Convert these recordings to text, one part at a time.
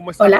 ¿Cómo están,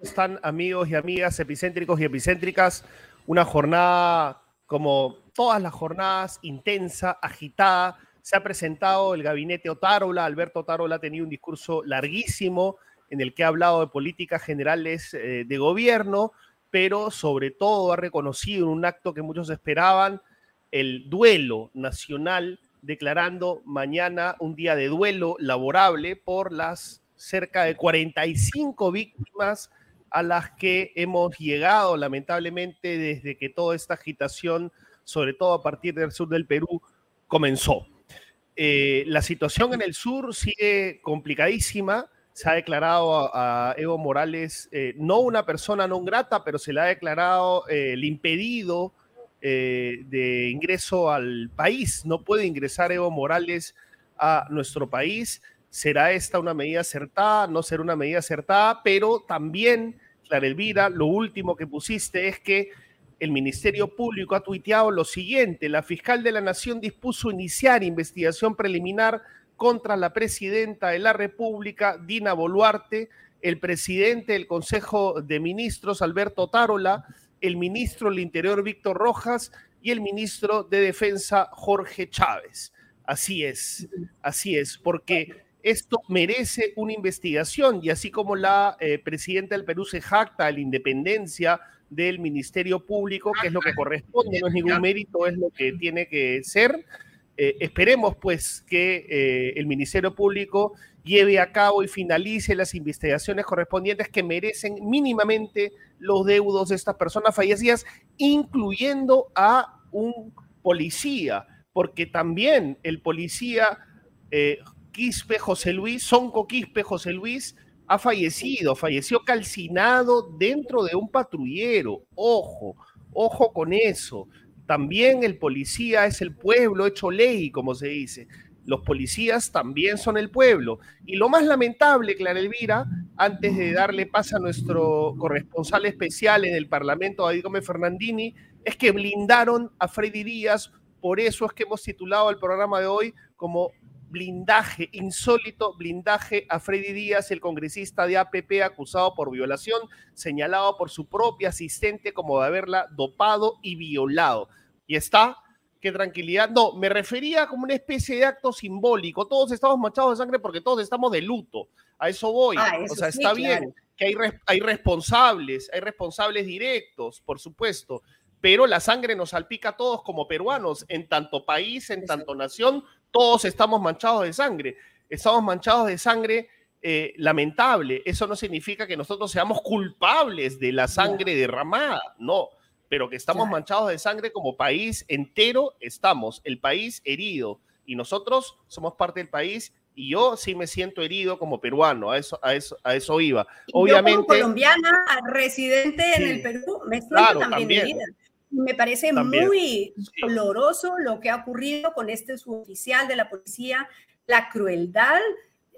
están, amigos y amigas epicéntricos y epicéntricas? Una jornada, como todas las jornadas, intensa, agitada. Se ha presentado el gabinete Otárola. Alberto Otárola ha tenido un discurso larguísimo en el que ha hablado de políticas generales eh, de gobierno, pero sobre todo ha reconocido en un acto que muchos esperaban el duelo nacional, declarando mañana un día de duelo laborable por las cerca de 45 víctimas a las que hemos llegado lamentablemente desde que toda esta agitación, sobre todo a partir del sur del Perú, comenzó. Eh, la situación en el sur sigue complicadísima. Se ha declarado a, Evo Morales eh, no una persona no grata, pero se le ha declarado eh, el impedido de ingreso al país. No puede ingresar Evo Morales a nuestro país. ¿Será esta una medida acertada? ¿No será una medida acertada? Pero también, Clara Elvira, lo último que pusiste es que el Ministerio Público ha tuiteado lo siguiente, la fiscal de la Nación dispuso iniciar investigación preliminar contra la presidenta de la República, Dina Boluarte, el presidente del Consejo de Ministros, Alberto Tarola, el ministro del Interior, Víctor Rojas, y el ministro de Defensa, Jorge Chávez. Así es, así es, porque esto merece una investigación y así como la eh, presidenta del Perú se jacta de la independencia del Ministerio Público, que es lo que corresponde, no es ningún mérito, es lo que tiene que ser. Eh, esperemos pues que eh, el Ministerio Público lleve a cabo y finalice las investigaciones correspondientes que merecen mínimamente los deudos de estas personas fallecidas, incluyendo a un policía, porque también el policía Quispe José Luis, Sonco Quispe José Luis, ha fallecido, falleció calcinado dentro de un patrullero. Ojo, ojo con eso. También el policía es el pueblo hecho ley, como se dice. Los policías también son el pueblo. Y lo más lamentable, Clara Elvira, antes de darle paso a nuestro corresponsal especial en el Parlamento, David Gómez Fernandini, es que blindaron a Freddy Díaz. Por eso es que hemos titulado el programa de hoy como blindaje, insólito blindaje a Freddy Díaz, el congresista de APP acusado por violación, señalado por su propia asistente como de haberla dopado y violado. Y está, qué tranquilidad. No, me refería como una especie de acto simbólico. Todos estamos manchados de sangre porque todos estamos de luto. A eso voy. Ah, o sea, está bien que hay, hay responsables, hay responsables directos, por supuesto, pero la sangre nos salpica a todos como peruanos, en tanto país, en tanto nación, todos estamos manchados de sangre. Estamos manchados de sangre eh, lamentable. Eso no significa que nosotros seamos culpables de la sangre derramada, no, pero que estamos manchados de sangre como país entero, estamos, el país herido. Y nosotros somos parte del país y yo sí me siento herido como peruano, a eso, a eso, a eso iba. Obviamente. Yo como colombiana, residente en el Perú, me siento también, herida. Me parece muy doloroso lo que ha ocurrido con este suboficial de la policía, la crueldad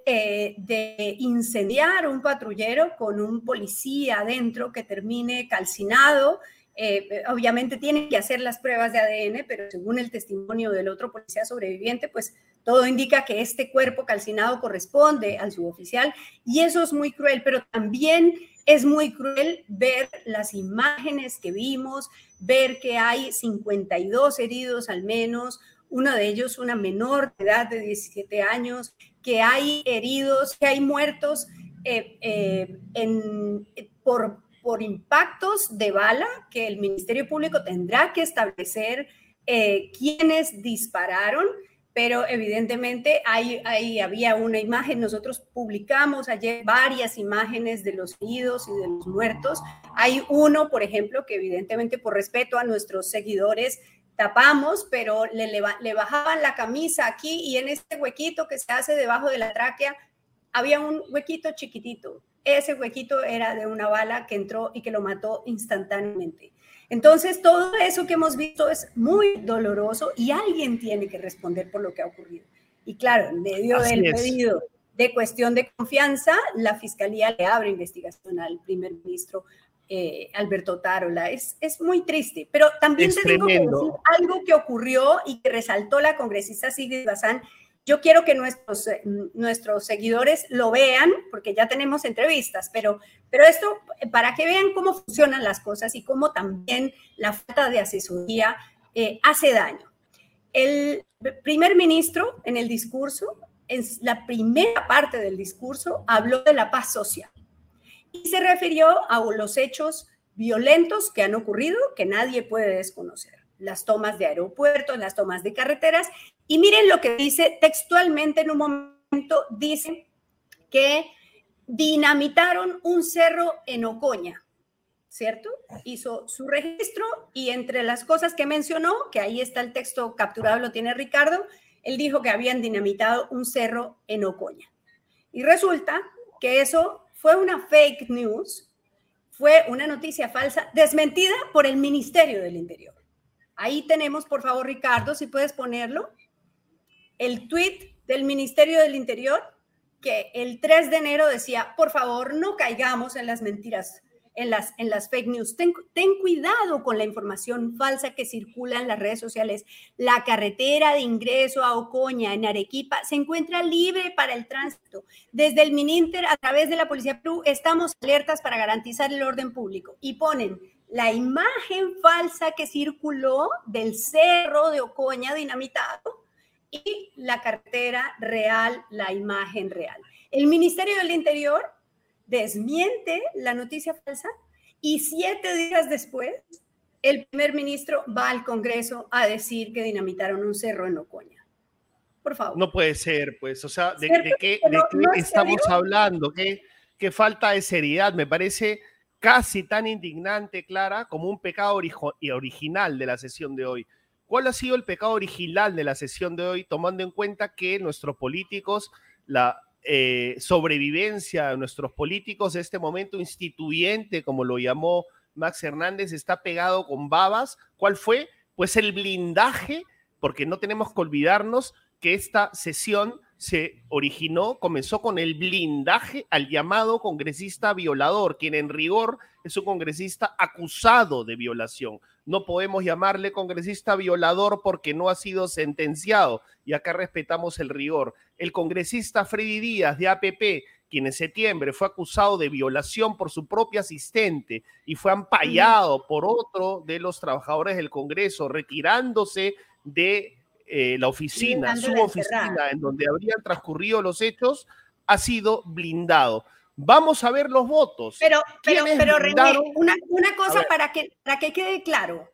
eh, de incendiar un patrullero con un policía adentro que termine calcinado. Eh, obviamente tienen que hacer las pruebas de ADN, pero según el testimonio del otro policía sobreviviente, pues todo indica que este cuerpo calcinado corresponde al suboficial y eso es muy cruel, pero también es muy cruel ver las imágenes que vimos, ver que hay 52 heridos al menos, uno de ellos una menor de edad de 17 años, que hay heridos, que hay muertos eh, eh, por, por impactos de bala, que el Ministerio Público tendrá que establecer eh, quiénes dispararon pero evidentemente ahí, ahí había una imagen, nosotros publicamos ayer varias imágenes de los heridos y de los muertos. Hay uno, por ejemplo, que evidentemente por respeto a nuestros seguidores tapamos, pero le, le, bajaban la camisa aquí y en este huequito que se hace debajo de la tráquea había un huequito chiquitito. Ese huequito era de una bala que entró y que lo mató instantáneamente. Entonces, todo eso que hemos visto es muy doloroso y alguien tiene que responder por lo que ha ocurrido. Y claro, en medio del pedido de cuestión de confianza, la Fiscalía le abre investigación al primer ministro eh, Alberto Tarola. Es, es muy triste, pero también tengo que decir algo que ocurrió y que resaltó la congresista Sigrid Bazán, Yo quiero que nuestros, eh, nuestros seguidores lo vean, porque ya tenemos entrevistas, pero, pero esto para que vean cómo funcionan las cosas y cómo también la falta de asesoría eh, hace daño. El primer ministro en el discurso, en la primera parte del discurso, habló de la paz social y se refirió a los hechos violentos que han ocurrido que nadie puede desconocer. Las tomas de aeropuertos, las tomas de carreteras. Y miren lo que dice textualmente en un momento, dice que dinamitaron un cerro en Ocoña, ¿cierto? Hizo su registro y entre las cosas que mencionó, que ahí está el texto capturado, lo tiene Ricardo, él dijo que habían dinamitado un cerro en Ocoña. Y resulta que eso fue una fake news fue una noticia falsa desmentida por el Ministerio del Interior. Ahí tenemos, por favor, Ricardo, si puedes ponerlo, el tweet del Ministerio del Interior que el 3 de enero decía, por favor, no caigamos en las mentiras en las, en las fake news. Ten, cuidado con la información falsa que circula en las redes sociales. La carretera de ingreso a Ocoña, en Arequipa, se encuentra libre para el tránsito. Desde el Mininter, a través de la Policía Perú, estamos alertas para garantizar el orden público. Y ponen la imagen falsa que circuló del cerro de Ocoña dinamitado y la carretera real, la imagen real. El Ministerio del Interior desmiente la noticia falsa y siete días después el primer ministro va al Congreso a decir que dinamitaron un cerro en Ocoña. Por favor. No puede ser, pues, o sea, ¿de, qué, estamos hablando? ¿Qué, ¿Qué falta de seriedad? Me parece casi tan indignante, Clara, como un pecado original de la sesión de hoy. ¿Cuál ha sido el pecado original de la sesión de hoy, tomando en cuenta que nuestros políticos la eh, sobrevivencia de nuestros políticos, este momento instituyente, como lo llamó Max Hernández, está pegado con babas. ¿Cuál fue? Pues el blindaje, porque no tenemos que olvidarnos que esta sesión se originó, comenzó con el blindaje al llamado congresista violador, quien en rigor es un congresista acusado de violación. No podemos llamarle congresista violador porque no ha sido sentenciado y acá respetamos el rigor. El congresista Freddy Díaz de APP, quien en septiembre fue acusado de violación por su propio asistente y fue ampallado por otro de los trabajadores del Congreso, retirándose de eh, la oficina, su oficina, en donde habrían transcurrido los hechos, ha sido blindado. Vamos a ver los votos. Pero, pero, pero René, una, cosa para que, para que quede claro.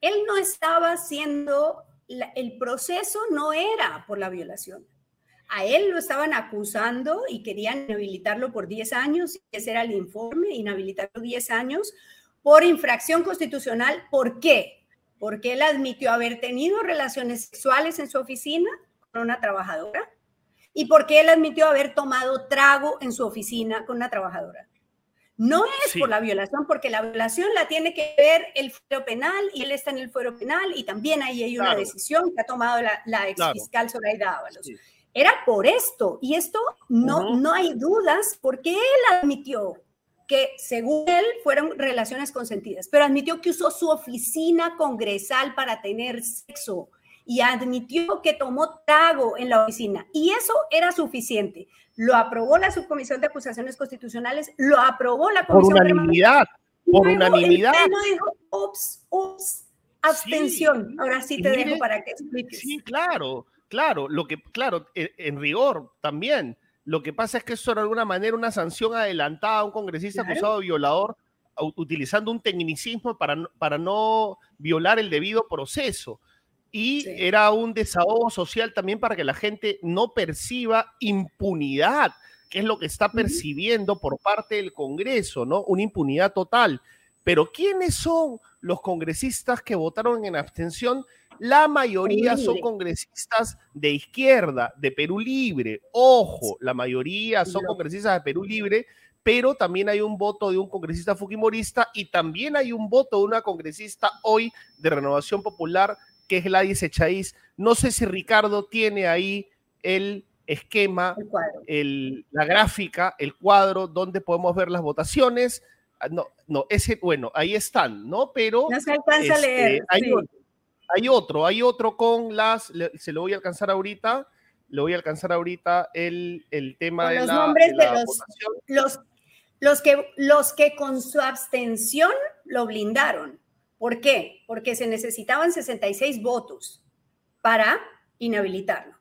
Él no estaba haciendo, el proceso no era por la violación. A él lo estaban acusando y querían inhabilitarlo por 10 años, ese era el informe, inhabilitarlo 10 años por infracción constitucional. ¿Por qué? Porque él admitió haber tenido relaciones sexuales en su oficina con una trabajadora y porque él admitió haber tomado trago en su oficina con una trabajadora. No es por la violación, porque la violación la tiene que ver el fuero penal y él está en el fuero penal y también ahí hay una decisión que ha tomado la, la ex fiscal Zoraida Ábalos. Era por esto y esto no, no hay dudas porque él admitió que según él fueron relaciones consentidas, pero admitió que usó su oficina congresal para tener sexo y admitió que tomó trago en la oficina y eso era suficiente. Lo aprobó la Subcomisión de Acusaciones Constitucionales, lo aprobó la Comisión Por unanimidad, por unanimidad. El dijo, ups, ups, abstención. Ahora sí te dejo para que expliques. Sí, claro, claro, lo que, claro, e, en, rigor también. Lo que pasa es que eso de alguna manera una sanción adelantada a un congresista acusado de violador utilizando un tecnicismo para, para no violar el debido proceso y era un desahogo social también para que la gente no perciba impunidad, que es lo que está percibiendo por parte del Congreso, ¿no? Una impunidad total. Pero ¿quiénes son los congresistas que votaron en abstención? La mayoría son congresistas de izquierda, de Perú Libre. Ojo, la mayoría son congresistas de Perú Libre, pero también hay un voto de un congresista fujimorista y también hay un voto de una congresista hoy de Renovación Popular que es Gladys Echaíz. No sé si Ricardo tiene ahí el esquema, el la gráfica, el cuadro donde podemos ver las votaciones. Ah, no, no, ese, bueno, ahí están, ¿no? Pero. No se alcanza a este, leer. Hay, otro, hay otro, hay otro con las, se lo voy a alcanzar ahorita, le voy a alcanzar ahorita el, el tema de los la, nombres de, los, los, los, que, los que con su abstención lo blindaron. ¿Por qué? Porque se necesitaban 66 votos para inhabilitarlo.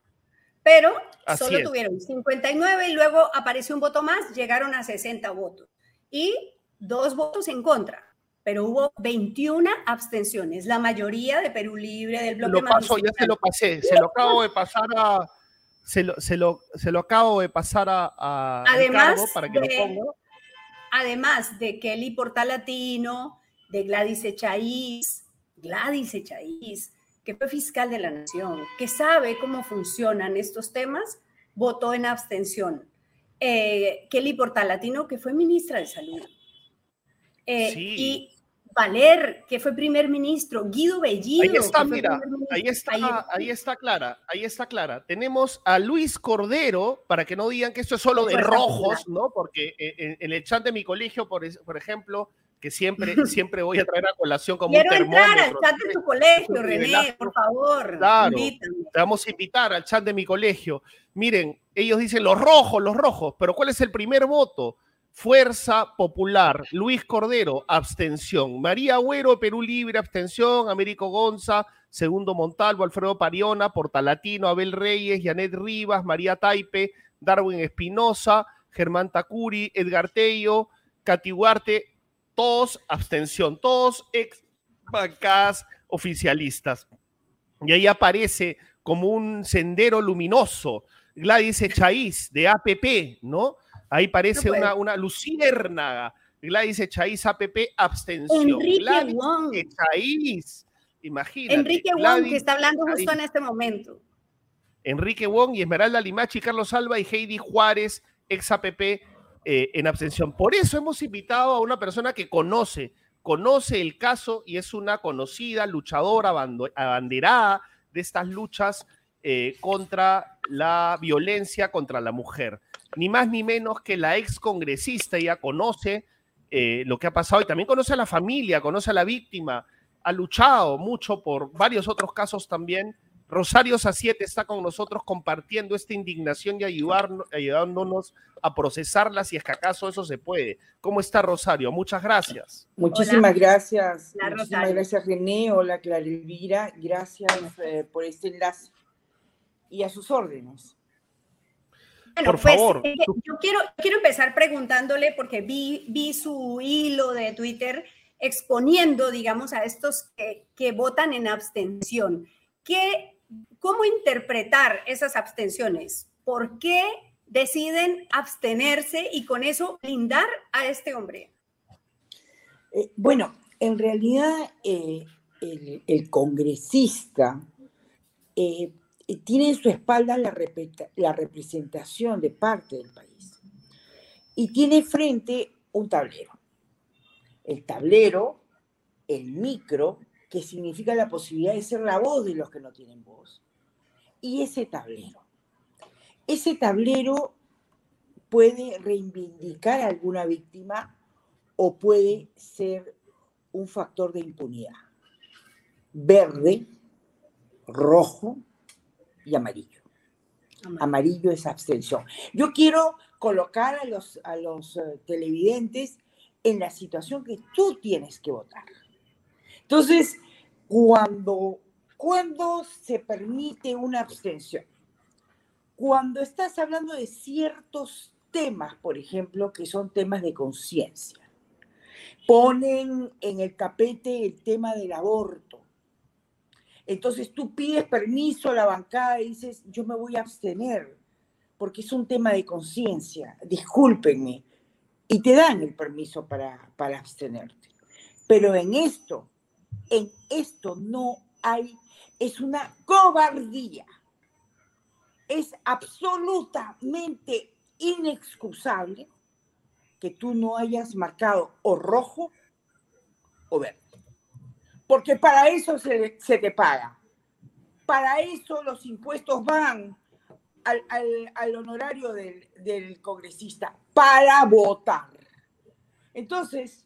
Pero solo tuvieron 59 y luego apareció un voto más, llegaron a 60 votos. Y dos votos en contra, pero hubo 21 abstenciones, la mayoría de Perú Libre, del bloque Lo paso, ya se lo pasé, se lo acabo de pasar a... Se lo, se lo, se lo acabo de pasar a, además para que lo ponga. Además de Kelly Portalatino, de Gladys Echaíz, Gladys Echaíz, que fue fiscal de la Nación, que sabe cómo funcionan estos temas, votó en abstención. Eh, Kelly Portalatino, que fue ministra de Salud. Eh, y Valer, que fue primer ministro, Guido Bellido. Ahí está, mira, ahí está, ahí, está clara, ahí está clara. Tenemos a Luis Cordero, para que no digan que esto es solo de rojos, ¿no? Porque en, en, el chat de mi colegio, por, por ejemplo, que siempre, siempre voy a traer a colación como Quiero un termómetro. entrar al chat de tu colegio, René, por favor. Claro, te vamos a invitar al chat de mi colegio. Miren, ellos dicen los rojos, los rojos, pero ¿cuál es el primer voto? Fuerza Popular, Luis Cordero, abstención. María Agüero, Perú Libre, abstención. Américo Gonza, Segundo Montalvo, Alfredo Pariona, Portalatino, Abel Reyes, Janet Rivas, María Taipe, Darwin Espinosa, Germán Tacuri, Edgar Tello, Cati todos abstención, todos ex bancadas oficialistas. Y ahí aparece como un sendero luminoso Gladys Echaíz de APP, ¿no? Ahí parece una, una luciérnaga. Gladys Echaíz, APP, abstención. Enrique Gladys Wong. Echaíz, imagínate. Enrique Wong, que está hablando justo en este momento. Enrique Wong y Esmeralda Limachi, Carlos Alba y Heidi Juárez, ex APP, eh, en abstención. Por eso hemos invitado a una persona que conoce, conoce el caso y es una conocida luchadora abanderada de estas luchas eh, contra la violencia contra la mujer. Ni más ni menos que la ex congresista, ella conoce eh, lo que ha pasado y también conoce a la familia, conoce a la víctima, ha luchado mucho por varios otros casos también Rosario Saciete está con nosotros compartiendo esta indignación y ayudándonos a procesarla si es que acaso eso se puede. ¿Cómo está Rosario? Muchas gracias. Muchísimas gracias. Muchísimas gracias René. Hola Clara Elvira. Gracias eh, por este enlace y a sus órdenes. Bueno, por pues, favor. Eh, yo quiero, quiero empezar preguntándole, porque vi, vi su hilo de Twitter exponiendo, digamos, a estos que, que votan en abstención. ¿Qué ¿Cómo interpretar esas abstenciones? ¿Por qué deciden abstenerse y con eso blindar a este hombre? Eh, bueno, en realidad eh, el, congresista eh, tiene en su espalda la, la representación de parte del país y tiene frente un tablero. El tablero, el micro, que significa la posibilidad de ser la voz de los que no tienen voz y ese tablero. Ese tablero puede reivindicar a alguna víctima o puede ser un factor de impunidad. Verde, rojo y amarillo. Amarillo es abstención. Yo quiero colocar a los, a los eh, televidentes en la situación que tú tienes que votar. Entonces, cuando ¿Cuándo se permite una abstención? Cuando estás hablando de ciertos temas, por ejemplo, que son temas de conciencia. Ponen en el tapete el tema del aborto. Entonces tú pides permiso a la bancada y dices, yo me voy a abstener porque es un tema de conciencia, discúlpenme, y te dan el permiso para, para abstenerte. Pero en esto, en esto no hay es una cobardía. Es absolutamente inexcusable que tú no hayas marcado o rojo o verde. Porque para eso se, te paga. Para eso los impuestos van al, honorario del, congresista, para votar. Entonces,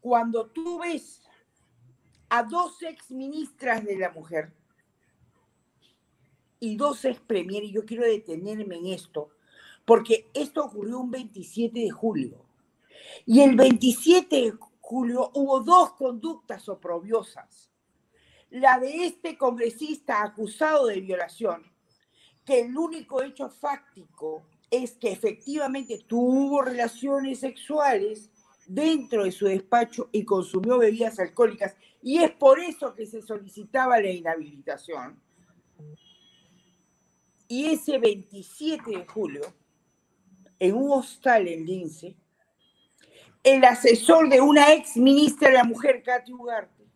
cuando tú ves a dos ex ministras de la mujer y dos ex premier, y yo quiero detenerme en esto, porque esto ocurrió un 27 de julio. Y el 27 de julio hubo dos conductas oprobiosas. La de este congresista acusado de violación, que el único hecho fáctico es que efectivamente tuvo relaciones sexuales dentro de su despacho y consumió bebidas alcohólicas, y es por eso que se solicitaba la inhabilitación. Y ese 27 de julio, en un hostal en Lince, el asesor de una ex ministra de la mujer, Katy Ugarte,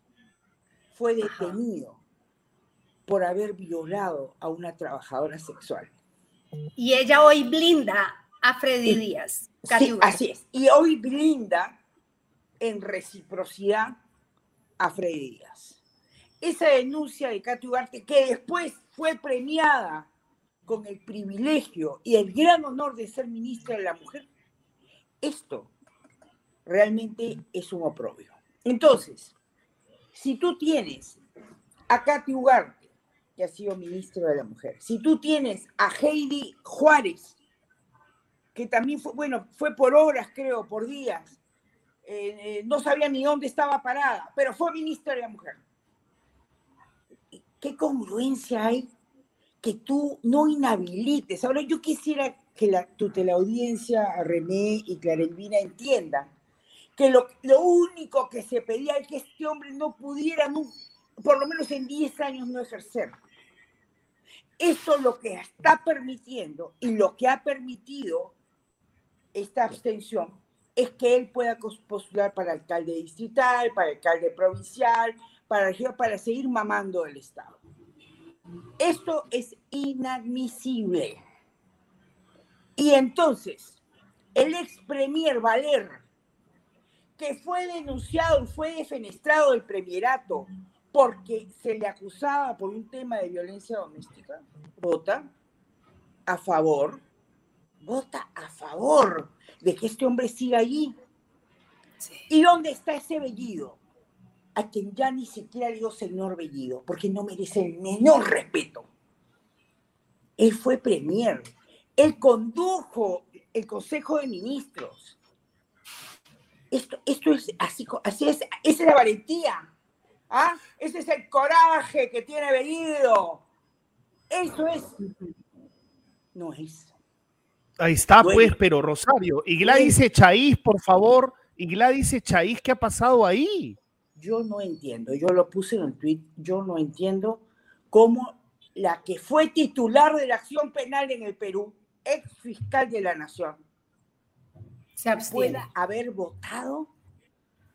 fue detenido por haber violado a una trabajadora sexual. Y ella hoy blinda a Freddy Díaz. Sí, así es. Y hoy blinda en reciprocidad a Freddy Díaz. Esa denuncia de Katy Ugarte, que después fue premiada con el privilegio y el gran honor de ser ministra de la mujer, esto realmente es un oprobio. Entonces, si tú tienes a Katy Ugarte, que ha sido ministra de la mujer, si tú tienes a Heidi Juárez, que también fue, bueno, fue por horas, creo, por días, eh, eh, no sabía ni dónde estaba parada, pero fue ministra de la mujer. ¿Qué congruencia hay que tú no inhabilites. Ahora yo quisiera que la audiencia, René y Clara Elvina entiendan que lo, lo, único que se pedía es que este hombre no pudiera, por lo menos en 10 años, no ejercer. Eso lo que está permitiendo y lo que ha permitido esta abstención es que él pueda postular para alcalde distrital, para alcalde provincial, para, para seguir mamando el Estado. Esto es inadmisible. Y entonces, el ex premier Valer, que fue denunciado y fue defenestrado del premierato porque se le acusaba por un tema de violencia doméstica, vota a favor, vota a favor de que este hombre siga allí. ¿Y dónde está ese vellido? a quien ya ni siquiera dio señor Bellido, porque no merece el menor respeto. Él fue premier, él condujo el Consejo de Ministros. Esto, esto es así, así es, esa es la valentía. ¿ah? Ese es el coraje que tiene Bellido. Eso es. No es. Ahí está, pues, pero Rosario. Y Gladys Chaís, por favor. Y Gladys Chaís, ¿qué ha pasado ahí? yo no entiendo, yo lo puse en el tweet, yo no entiendo cómo la que fue titular de la acción penal en el Perú, ex fiscal de la Nación, se pueda haber votado.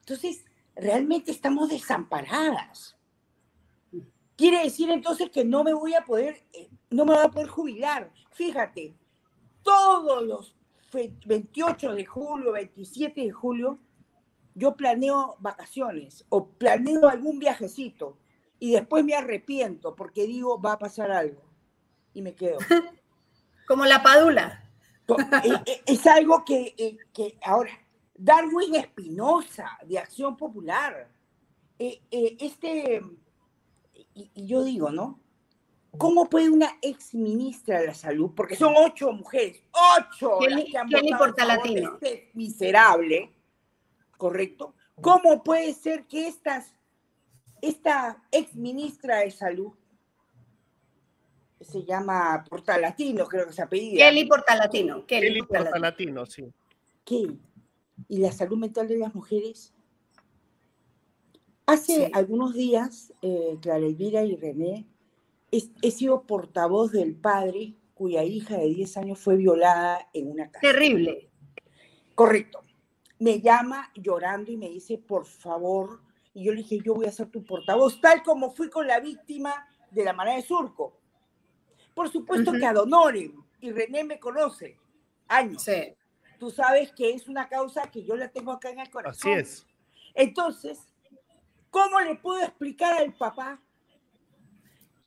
Entonces, realmente estamos desamparadas. Quiere decir entonces que no me voy a poder, eh, no me voy a poder jubilar. Fíjate, todos los 28 de julio, 27 de julio, yo planeo vacaciones o planeo algún viajecito y después me arrepiento porque digo va a pasar algo y me quedo. Como la padula. Eh, eh, es algo que, eh, que ahora, Darwin Espinosa, de Acción Popular, este, y, yo digo, ¿no? ¿Cómo puede una ex ministra de la salud, porque son ocho mujeres, ocho las que han votado este miserable, ¿correcto? ¿Cómo puede ser que estas, esta ex ministra de Salud, se llama Portalatino, creo que se apellida. Kelly Portalatino. Kelly, Kelly Portalatino, sí. ¿Qué? ¿Y la salud mental de las mujeres? Hace algunos días, eh, Clara Elvira y René, he, sido portavoz del padre cuya hija de 10 años fue violada en una casa. Terrible. Correcto me llama llorando y me dice, por favor, y yo le dije, yo voy a ser tu portavoz, tal como fui con la víctima de la manera de surco. Por supuesto que adonoren, y René me conoce, años. Sí. Tú sabes que es una causa que yo la tengo acá en el corazón. Así es. Entonces, ¿cómo le puedo explicar al papá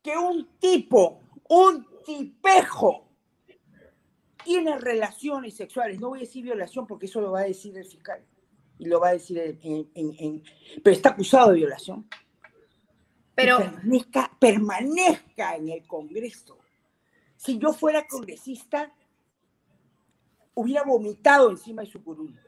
que un tipo, un tipejo, tiene relaciones sexuales, no voy a decir violación porque eso lo va a decir el fiscal y lo va a decir en, pero está acusado de violación. Pero permanezca, permanezca en el Congreso si yo fuera congresista, hubiera vomitado encima de su curul.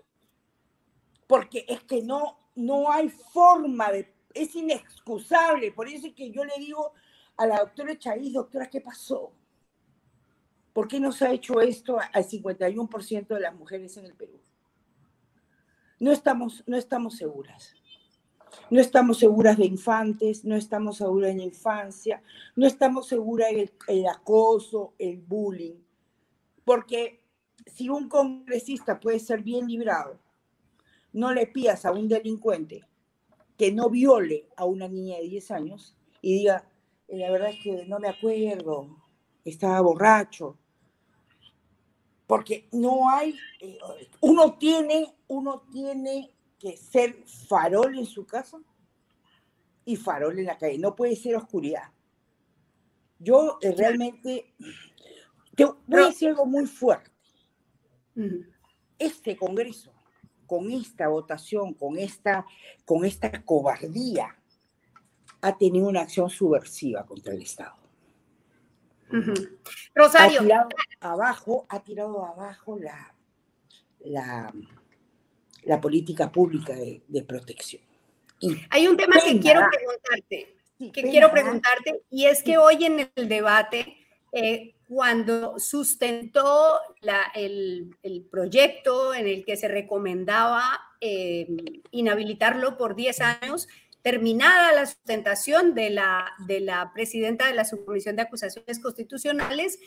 Porque es que no, no hay forma de, es inexcusable. Por eso es que yo le digo a la doctora Chávez, doctora, ¿qué pasó? ¿Por qué no se ha hecho esto al 51% de las mujeres en el Perú? No estamos, no estamos seguras. No estamos seguras de infantes, no estamos seguras en infancia, no estamos seguras en el, acoso, el bullying. Porque si un congresista puede ser bien librado, no le pidas a un delincuente que no viole a una niña de 10 años y diga, eh, la verdad es que no me acuerdo, estaba borracho, porque no hay, eh, uno tiene, uno tiene que ser farol en su casa y farol en la calle, no puede ser oscuridad. Yo eh, realmente, te voy a decir algo muy fuerte. Este Congreso, con esta votación, con esta, con esta cobardía, ha tenido una acción subversiva contra el Estado. Rosario. Ha tirado abajo, ha tirado abajo la, la, la política pública de, protección. Hay un tema que quiero preguntarte, que quiero preguntarte, y es que hoy en el debate, eh, cuando sustentó el, proyecto en el que se recomendaba eh, inhabilitarlo por 10 años, terminada la sustentación de la, de la presidenta de la Subcomisión de Acusaciones Constitucionales,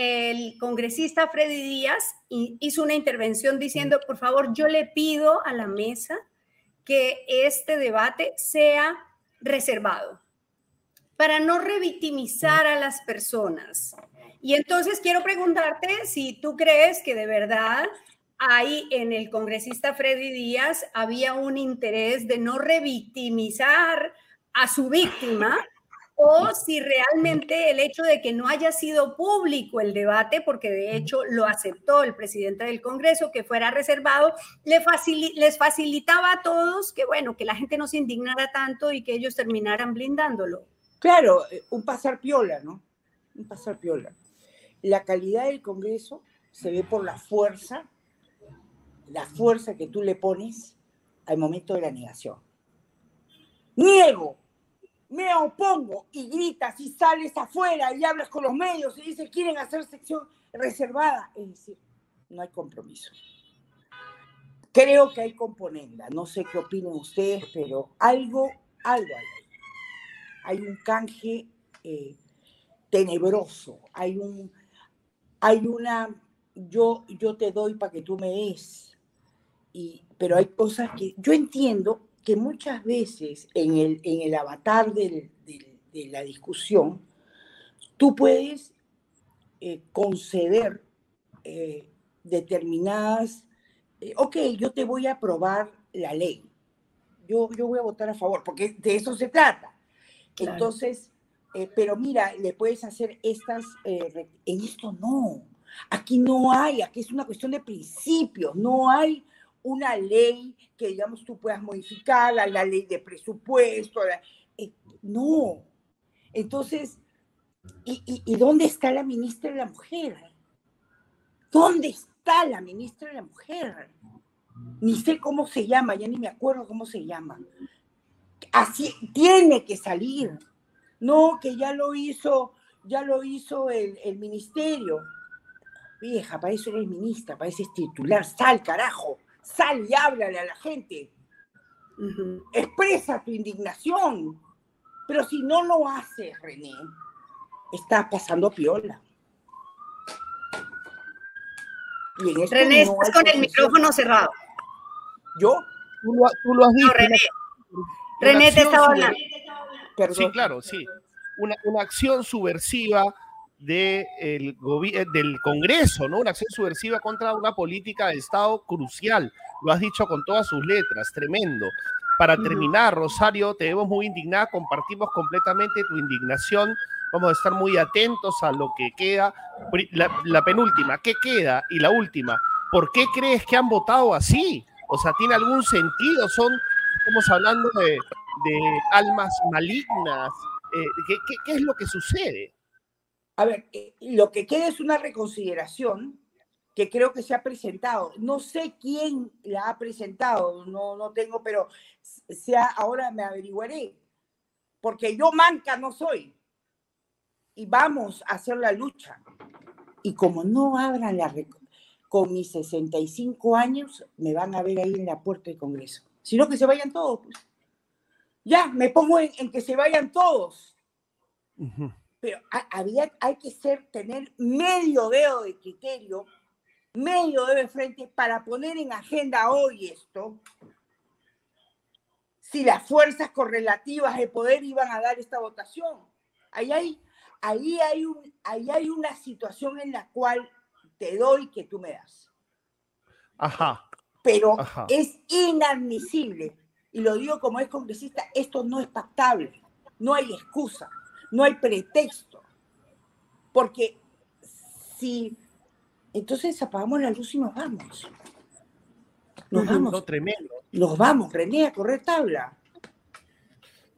el congresista Freddy Díaz hizo una intervención diciendo, por favor, yo le pido a la mesa que este debate sea reservado para no revictimizar a las personas. Y entonces quiero preguntarte si tú crees que de verdad ahí en el congresista Freddy Díaz había un interés de no revictimizar a su víctima o si realmente el hecho de que no haya sido público el debate, porque de hecho lo aceptó el presidente del Congreso, que fuera reservado, les facilitaba a todos que, bueno, que la gente no se indignara tanto y que ellos terminaran blindándolo. Claro, eh, un pasar piola, ¿no? Un pasar piola. La calidad del Congreso se ve por la fuerza la fuerza que tú le pones al momento de la negación. Niego, me opongo y gritas y sales afuera y hablas con los medios y dices quieren hacer sección reservada. Es decir, no hay compromiso. Creo que hay componenda, no sé qué opinen ustedes, pero algo, algo hay. Hay un canje eh, tenebroso, hay un, hay una, yo, yo te doy para que tú me des pero hay cosas que yo entiendo que muchas veces en el, en el avatar de la discusión, tú puedes eh, conceder eh, determinadas, eh, ok, yo te voy a aprobar la ley, yo, yo voy a votar a favor, porque de eso se trata. Entonces, pero mira, le puedes hacer estas, en esto no, aquí no hay, aquí es una cuestión de principios, no hay una ley que, digamos, tú puedas modificar, la, ley de presupuesto. Eh, no. Entonces, ¿y, dónde está la ministra de la Mujer? ¿Dónde está la ministra de la Mujer? Ni sé cómo se llama, ya ni me acuerdo cómo se llama. Así tiene que salir. No, que ya lo hizo, ya lo hizo el, el ministerio. Vieja, para eso eres ministra, para eso es titular. Sal, carajo sal y háblale a la gente. Expresa tu indignación. Pero si no lo haces, René, estás pasando piola. René, estás con el micrófono cerrado. ¿Yo? Tú lo, has dicho. René, René te estaba hablando. Sí, claro, sí. Una, una acción subversiva de el eh, del Congreso, ¿no? Una acción subversiva contra una política de Estado crucial. Lo has dicho con todas sus letras, tremendo. Para terminar, Rosario, te vemos muy indignada, compartimos completamente tu indignación. Vamos a estar muy atentos a lo que queda. La, penúltima, ¿qué queda? Y la última, ¿por qué crees que han votado así? O sea, ¿tiene algún sentido? Son, estamos hablando de, almas malignas. Eh, ¿qué, qué es lo que sucede? A ver, eh, lo que queda es una reconsideración que creo que se ha presentado. No sé quién la ha presentado, no, no tengo, pero sea, ahora me averiguaré, porque yo manca no soy. Y vamos a hacer la lucha. Y como no abran la con mis 65 años, me van a ver ahí en la puerta del Congreso. Sino que se vayan todos. Pues. Ya, me pongo en, que se vayan todos. Pero había, hay que ser, tener medio dedo de criterio, medio dedo de frente para poner en agenda hoy esto. Si las fuerzas correlativas de poder iban a dar esta votación. Ahí hay, ahí hay, un, ahí hay una situación en la cual te doy que tú me das. Ajá. Pero es inadmisible, y lo digo como es congresista, esto no es pactable, no hay excusa, no hay pretexto, porque si, entonces apagamos la luz y nos vamos. Nos vamos. No, tremendo. Nos vamos, René, a correr tabla.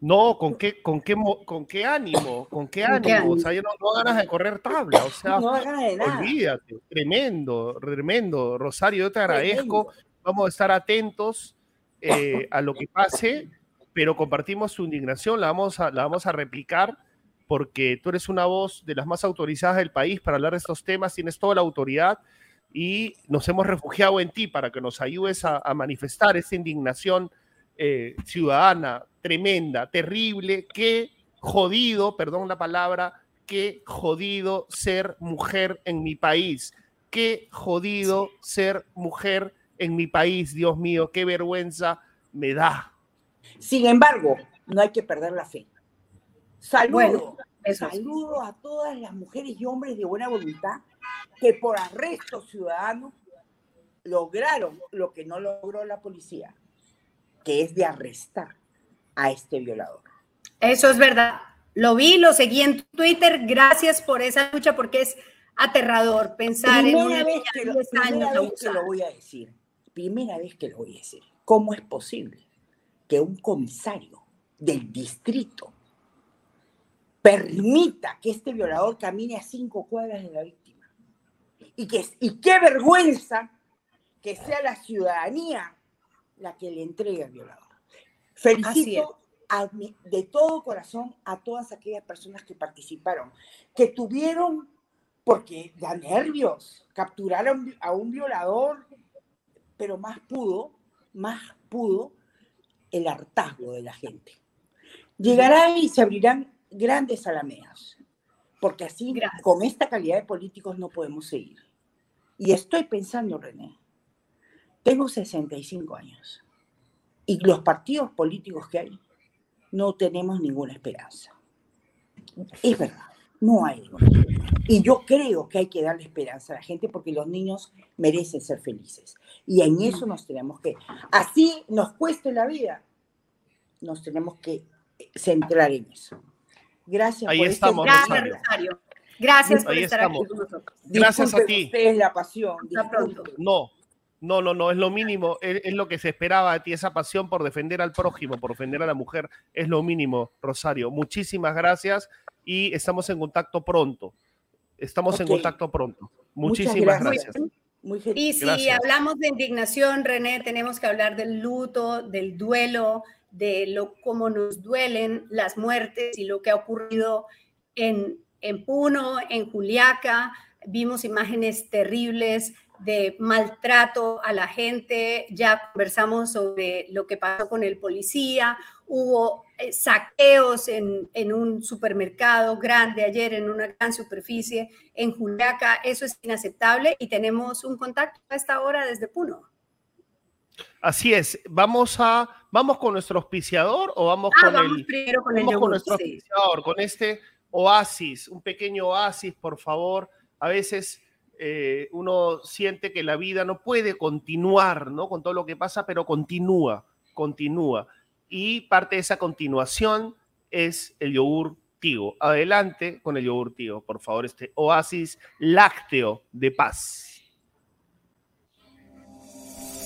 No, ¿con qué, con qué, con qué ánimo? ¿Con qué ánimo? O sea, yo no, no ganas de correr tabla. O sea, no ganas de nada. olvídate. Tremendo, tremendo. Rosario, yo te agradezco. Vamos a estar atentos eh, a lo que pase, pero compartimos su indignación, la vamos, a, la vamos a replicar porque tú eres una voz de las más autorizadas del país para hablar de estos temas, tienes toda la autoridad y nos hemos refugiado en ti para que nos ayudes a, a manifestar esa indignación eh, ciudadana tremenda, terrible, qué jodido, perdón la palabra, qué jodido ser mujer en mi país, qué jodido ser mujer en mi país, Dios mío, qué vergüenza me da. Sin embargo, no hay que perder la fe. Saludo, saludo a todas las mujeres y hombres de buena voluntad que por arresto ciudadano lograron lo que no logró la policía, que es de arrestar a este violador. Eso es verdad. Lo vi, lo seguí en Twitter. Gracias por esa lucha porque es aterrador pensar en una vez que lo, primera vez que lo voy a decir. Primera vez que lo voy a decir. ¿Cómo es posible que un comisario del distrito permita que este violador camine a cinco cuadras de la víctima? Y, que, y qué vergüenza que sea la ciudadanía la que le entregue al violador. Felicito de todo corazón a todas aquellas personas que participaron, que tuvieron, porque da nervios, capturaron a un violador, pero más pudo, más pudo el hartazgo de la gente. Llegará y se abrirán grandes alameas, porque así, con esta calidad de políticos, no podemos seguir. Y estoy pensando, René, tengo 65 años y los partidos políticos que hay, no tenemos ninguna esperanza. Es verdad, no hay. Y yo creo que hay que darle esperanza a la gente porque los niños merecen ser felices. Y en eso nos tenemos que, así nos cueste la vida, nos tenemos que centrar en eso. Gracias Ahí por este estamos, este... Gracias, Rosario. Gracias por estar aquí con nosotros. Gracias a ti. Ustedes la pasión. Hasta pronto. No, no, no, no, es lo mínimo, es, lo que se esperaba de ti, esa pasión por defender al prójimo, por defender a la mujer, es lo mínimo, Rosario. Muchísimas gracias y estamos en contacto pronto. Estamos en contacto pronto. Muchísimas gracias. y si hablamos de indignación, René, tenemos que hablar del luto, del duelo, de lo cómo nos duelen las muertes y lo que ha ocurrido en, en Puno, en Juliaca. Vimos imágenes terribles de maltrato a la gente, ya conversamos sobre lo que pasó con el policía, hubo eh, saqueos en, un supermercado grande ayer en una gran superficie en Juliaca, eso es inaceptable y tenemos un contacto a esta hora desde Puno. Así es, vamos a vamos con nuestro auspiciador o vamos ah, con vamos el primero con, el yogur, con nuestro auspiciador, con este oasis, un pequeño oasis, por favor. A veces eh, uno siente que la vida no puede continuar, ¿no? Con todo lo que pasa, pero continúa, continúa. Y parte de esa continuación es el yogur Tigo. Adelante con el yogur Tigo, por favor, este oasis lácteo de paz.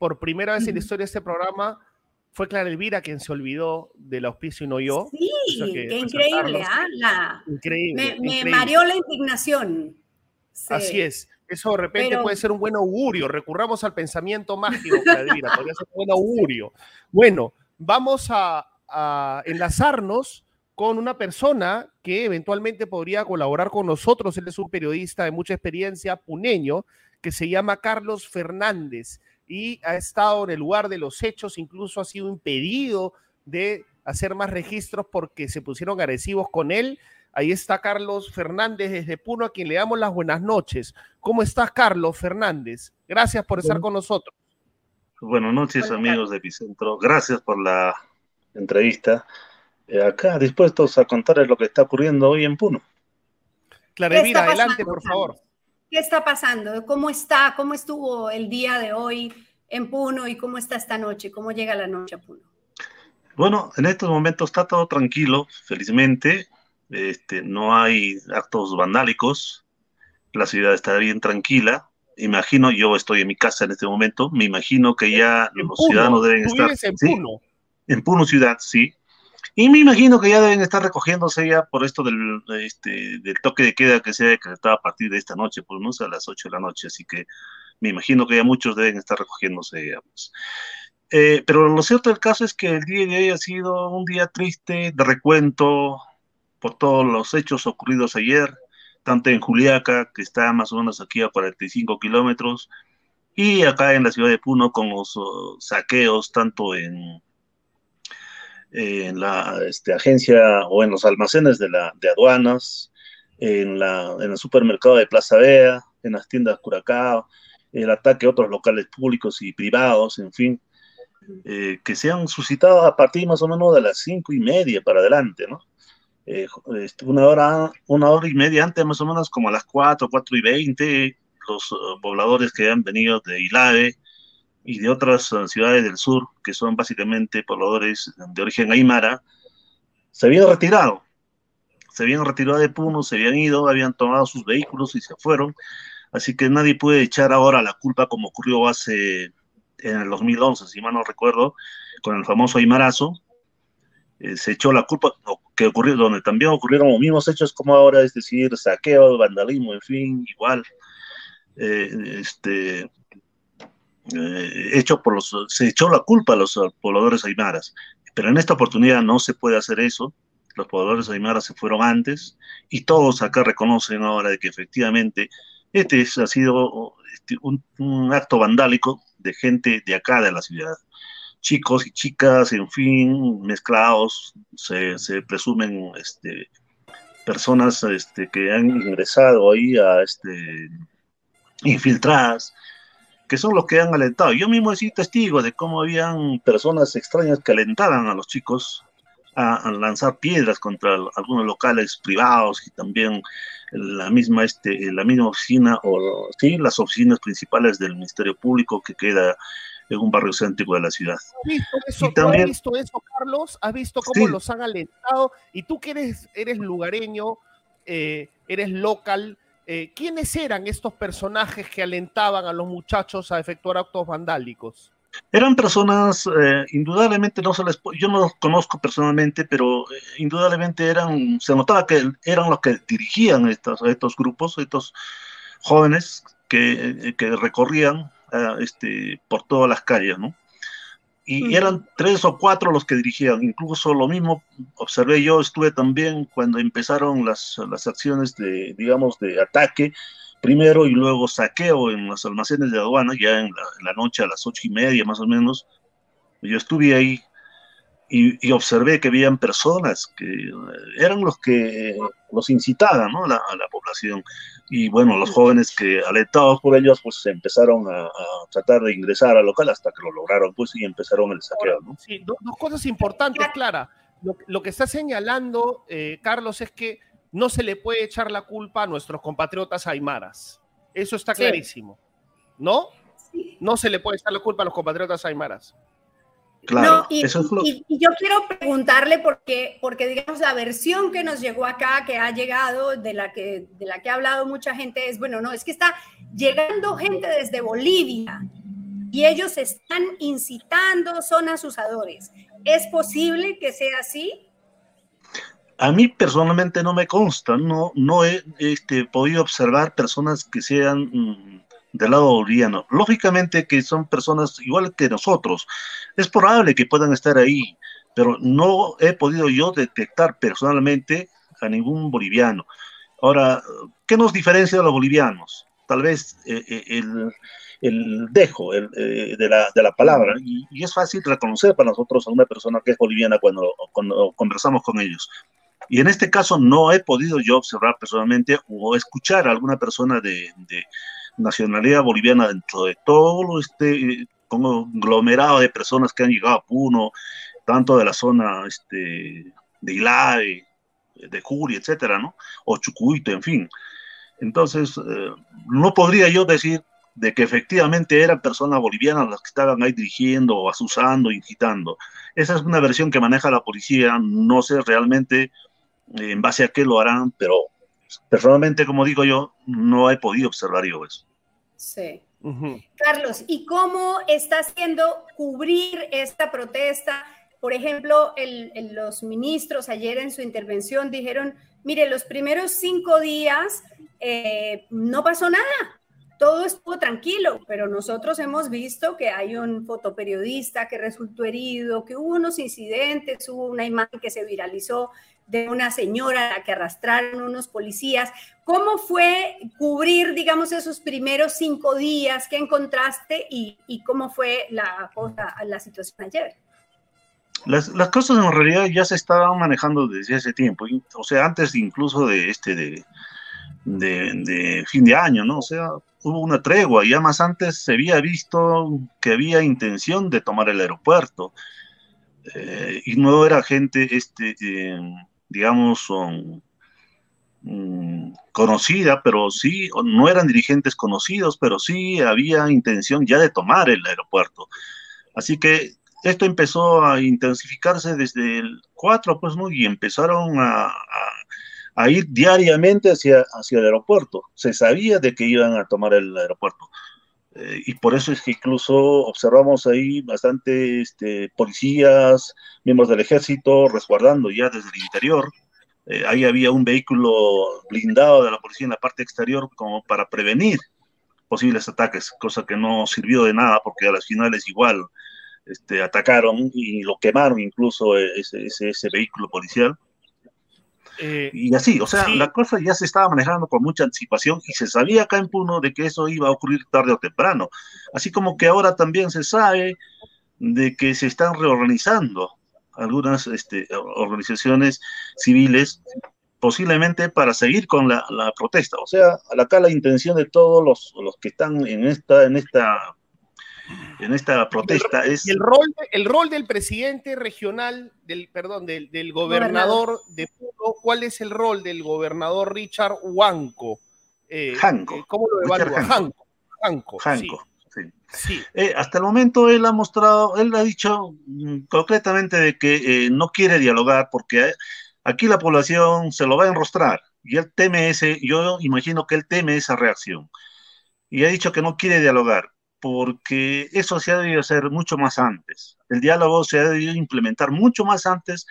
por primera vez en la historia de este programa, fue Clara Elvira quien se olvidó del auspicio y no yo. Sí, qué increíble, ¿ah? Increíble. Me, mareó la indignación. Así es. Eso de repente puede ser un buen augurio. Recurramos al pensamiento mágico, Clara Elvira. podría ser un buen augurio. Bueno, vamos a, enlazarnos con una persona que eventualmente podría colaborar con nosotros. Él es un periodista de mucha experiencia, puneño, que se llama Carlos Fernández y ha estado en el lugar de los hechos, incluso ha sido impedido de hacer más registros porque se pusieron agresivos con él. Ahí está Carlos Fernández desde Puno, a quien le damos las buenas noches. ¿Cómo estás, Carlos Fernández? Gracias por estar con nosotros. Buenas noches, amigos de Epicentro. Gracias por la entrevista. Eh, acá dispuestos a contarles lo que está ocurriendo hoy en Puno. Clarevira, adelante, por favor. ¿Qué está pasando? ¿Cómo está? ¿Cómo estuvo el día de hoy en Puno y cómo está esta noche? ¿Cómo llega la noche a Puno? Bueno, en estos momentos está todo tranquilo, felizmente. Este, no hay actos vandálicos. La ciudad está bien tranquila. Imagino, yo estoy en mi casa en este momento, me imagino que ya los ciudadanos deben estar. en Puno? En Puno ciudad, sí. Y me imagino que ya deben estar recogiéndose ya por esto del, este, toque de queda que se ha decretado a partir de esta noche, pues no a las 8 de la noche, así que me imagino que ya muchos deben estar recogiéndose ya. Pues. Eh, pero lo cierto del caso es que el día de hoy ha sido un día triste de recuento por todos los hechos ocurridos ayer, tanto en Juliaca, que está más o menos aquí a 45 kilómetros, y acá en la ciudad de Puno con los uh, saqueos, tanto en en la este, agencia o en los almacenes de, la, de aduanas, en, la, en el supermercado de Plaza Vea, en las tiendas Curacao, el ataque a otros locales públicos y privados, en fin, eh, que se han suscitado a partir más o menos de las cinco y media para adelante, ¿no? Eh, este, una, hora, una hora y media antes, más o menos como a las cuatro, cuatro y veinte, los uh, pobladores que han venido de Ilave, y de otras eh, ciudades del sur, que son básicamente pobladores de origen aymara, se habían retirado. Se habían retirado de Puno, se habían ido, habían tomado sus vehículos y se fueron. Así que nadie puede echar ahora la culpa como ocurrió hace en el 2011, si mal no recuerdo, con el famoso Aymarazo. Eh, se echó la culpa, que ocurrió, donde también ocurrieron los mismos hechos como ahora, es decir, saqueo, vandalismo, en fin, igual. Eh, este, eh, hecho por los, se echó la culpa a los pobladores aymaras, pero en esta oportunidad no se puede hacer eso. Los pobladores aymaras se fueron antes y todos acá reconocen ahora de que efectivamente este ha sido este, un, acto vandálico de gente de acá de la ciudad. Chicos y chicas, en fin, mezclados, se, se presumen este, personas este, que han ingresado ahí a este, infiltradas que son los que han alentado. Yo mismo he sido testigo de cómo habían personas extrañas que alentaban a los chicos a, lanzar piedras contra algunos locales privados y también la misma, este, la misma oficina, o sí, las oficinas principales del Ministerio Público que queda en un barrio céntrico de la ciudad. ¿Has visto eso, también, visto eso Carlos? ¿Has visto cómo los han alentado? Y tú que eres, eres lugareño, eh, eres local, eh, ¿quiénes eran estos personajes que alentaban a los muchachos a efectuar actos vandálicos? Eran personas, eh, indudablemente, no se les, yo no los conozco personalmente, pero eh, indudablemente eran, se notaba que eran los que dirigían estos, estos grupos, estos jóvenes que, recorrían este, por todas las calles, ¿no? Y eran tres o cuatro los que dirigían. Incluso lo mismo observé yo, estuve también cuando empezaron las, las acciones de, digamos, de ataque, primero y luego saqueo en los almacenes de aduana, ya en la, en la noche a las ocho y media más o menos. Yo estuve ahí y, observé que habían personas que eh, eran los que los incitaban ¿no? a, la, población. Y bueno, los jóvenes que alentados por ellos, pues empezaron a, tratar de ingresar al local hasta que lo lograron, pues, y empezaron el saqueo. ¿no? Sí, dos, cosas importantes, Clara. Lo, lo, que está señalando, eh, Carlos, es que no se le puede echar la culpa a nuestros compatriotas aymaras. Eso está clarísimo. ¿No? No se le puede echar la culpa a los compatriotas aymaras. Claro, y, yo quiero preguntarle porque, porque digamos la versión que nos llegó acá, que ha llegado, de la que, de la que ha hablado mucha gente, es bueno, no, es que está llegando gente desde Bolivia y ellos están incitando, son asusadores. ¿Es posible que sea así? A mí personalmente no me consta, no, no he este, podido observar personas que sean mm, del lado boliviano. Lógicamente que son personas igual que nosotros. Es probable que puedan estar ahí, pero no he podido yo detectar personalmente a ningún boliviano. Ahora, ¿qué nos diferencia de los bolivianos? Tal vez eh, eh, el, el, dejo eh, de, la, de, la, palabra, y, es fácil reconocer para nosotros a una persona que es boliviana cuando, cuando conversamos con ellos. Y en este caso no he podido yo observar personalmente o escuchar a alguna persona de nacionalidad boliviana dentro de todo este conglomerado de personas que han llegado a Puno, tanto de la zona este, de Ilave, de Juri, etcétera, ¿no? O Chucuito, en fin. Entonces, eh, no podría yo decir de que efectivamente eran personas bolivianas las que estaban ahí dirigiendo o asusando, incitando. Esa es una versión que maneja la policía, no sé realmente eh, en base a qué lo harán, pero personalmente, como digo yo, no he podido observar yo eso. Sí. Carlos, ¿y cómo está haciendo cubrir esta protesta? Por ejemplo, los ministros ayer en su intervención dijeron, mire, los primeros cinco días eh, no pasó nada, todo estuvo tranquilo, pero nosotros hemos visto que hay un fotoperiodista que resultó herido, que hubo unos incidentes, hubo una imagen que se viralizó de una señora a la que arrastraron unos policías. ¿Cómo fue cubrir, digamos, esos primeros cinco días? ¿Qué encontraste y, cómo fue la, cosa, la situación ayer? Las, las, cosas en realidad ya se estaban manejando desde hace tiempo, o sea, antes incluso de este de, de, fin de año, ¿no? O sea, hubo una tregua, ya más antes se había visto que había intención de tomar el aeropuerto, eh, y no era gente, este, eh, digamos, mm, conocida, pero sí, no eran dirigentes conocidos, pero sí había intención ya de tomar el aeropuerto. Así que esto empezó a intensificarse desde el 4, pues, ¿no? Y empezaron a, ir diariamente hacia, hacia el aeropuerto. Se sabía de que iban a tomar el aeropuerto. Eh, y por eso es que incluso observamos ahí bastante este, policías, miembros del ejército resguardando ya desde el interior. Eh, ahí había un vehículo blindado de la policía en la parte exterior como para prevenir posibles ataques, cosa que no sirvió de nada porque a las finales igual este, atacaron y lo quemaron incluso eh, ese, ese, ese vehículo policial. Eh, y así, o sea, la cosa ya se estaba manejando con mucha anticipación y se sabía acá en Puno de que eso iba a ocurrir tarde o temprano. Así como que ahora también se sabe de que se están reorganizando algunas este, organizaciones civiles posiblemente para seguir con la, protesta. O sea, acá la intención de todos los, los que están en esta, en esta en esta protesta es... el, rol, el rol del presidente regional, del, perdón, del, del gobernador de Puno, ¿cuál es el rol del gobernador Richard Huanco? Eh, eh ¿Cómo lo evalúa? Janco. Janco, Janco sí. Eh, hasta el momento él ha mostrado, él ha dicho mm, concretamente de que eh, no quiere dialogar porque aquí la población se lo va a enrostrar y él teme ese, yo imagino que él teme esa reacción. Y ha dicho que no quiere dialogar porque eso se ha debido hacer mucho más antes. El diálogo se ha debido implementar mucho más antes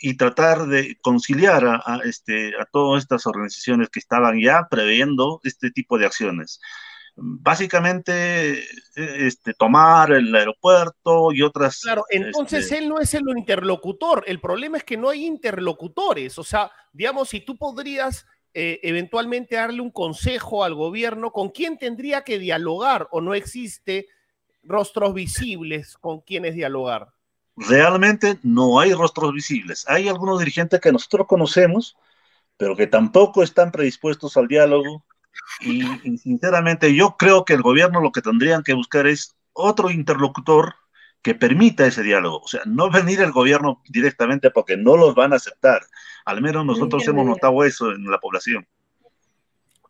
y tratar de conciliar a, este, a todas estas organizaciones que estaban ya previendo este tipo de acciones. Básicamente, este, tomar el aeropuerto y otras... Claro, entonces este él no es el interlocutor. El problema es que no hay interlocutores. O sea, digamos, si tú podrías eh, eventualmente darle un consejo al gobierno, ¿con quién tendría que dialogar o no existe rostros visibles con quienes dialogar? Realmente no hay rostros visibles. Hay algunos dirigentes que nosotros conocemos, pero que tampoco están predispuestos al diálogo. Y, y sinceramente yo creo que el gobierno lo que tendrían que buscar es otro interlocutor que permita ese diálogo. O sea, no venir el gobierno directamente porque no los van a aceptar. Al menos nosotros hemos notado eso en la población.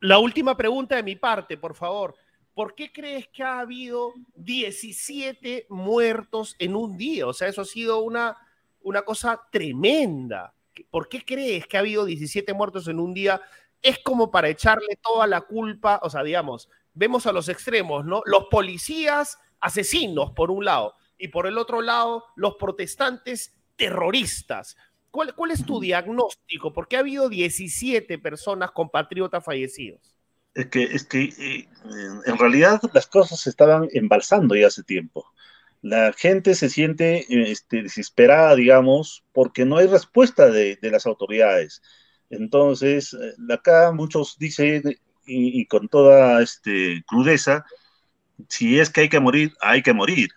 La última pregunta de mi parte, por favor. ¿Por qué crees que ha habido 17 muertos en un día? O sea, eso ha sido una, una cosa tremenda. ¿Por qué crees que ha habido 17 muertos en un día? Es como para echarle toda la culpa, o sea, digamos, vemos a los extremos, ¿no? Los policías asesinos, por un lado, y por el otro lado, los protestantes terroristas. ¿Cuál, cuál es tu diagnóstico? ¿Por qué ha habido 17 personas compatriotas fallecidos? Es que, es que eh, en realidad las cosas se estaban embalsando ya hace tiempo la gente se siente este, desesperada, digamos, porque no hay respuesta de, las autoridades. Entonces, eh, acá muchos dicen, y, con toda este, crudeza, si es que hay que morir, hay que morir.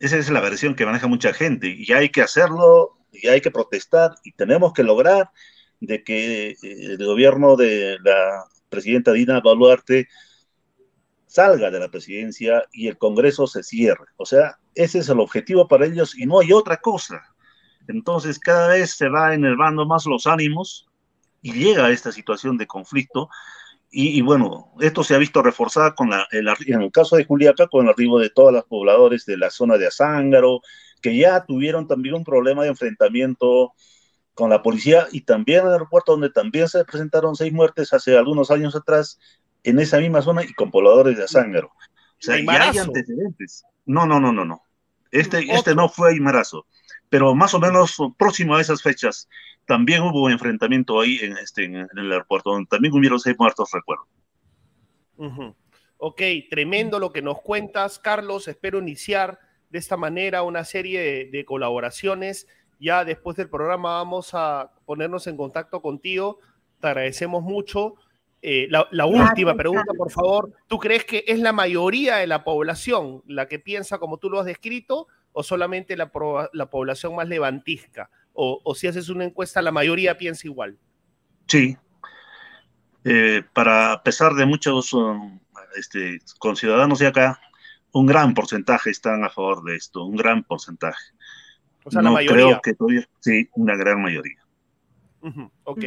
Esa es la versión que maneja mucha gente, y hay que hacerlo, y hay que protestar, y tenemos que lograr de que eh, el gobierno de la presidenta Dina Boluarte salga de la presidencia y el Congreso se cierre. O sea, ese es el objetivo para ellos y no hay otra cosa. Entonces, cada vez se va enervando más los ánimos y llega a esta situación de conflicto. Y, bueno, esto se ha visto reforzado con la, en el caso de Juliaca, con el arribo de todos los pobladores de la zona de Azángaro, que ya tuvieron también un problema de enfrentamiento con la policía y también en el aeropuerto donde también se presentaron seis muertes hace algunos años atrás en esa misma zona y con pobladores de Azángaro. O sea, ya hay antecedentes. No, no, no, no, no. Este, este no fue Aymarazo, pero más o menos próximo a esas fechas también hubo enfrentamiento ahí en, este, en, el aeropuerto, donde también hubieron seis muertos, recuerdo. Ok, tremendo lo que nos cuentas, Carlos. Espero iniciar de esta manera una serie de colaboraciones. Ya después del programa vamos a ponernos en contacto contigo. Te agradecemos mucho. Eh, la, última pregunta, por favor. ¿Tú crees que es la mayoría de la población la que piensa como tú lo has descrito o solamente la, población más levantisca? O, si haces una encuesta, la mayoría piensa igual. Sí. Eh, para a pesar de muchos um, este, conciudadanos de acá, un gran porcentaje están a favor de esto, un gran porcentaje. O sea, la mayoría. Creo que sí, una gran mayoría. ok.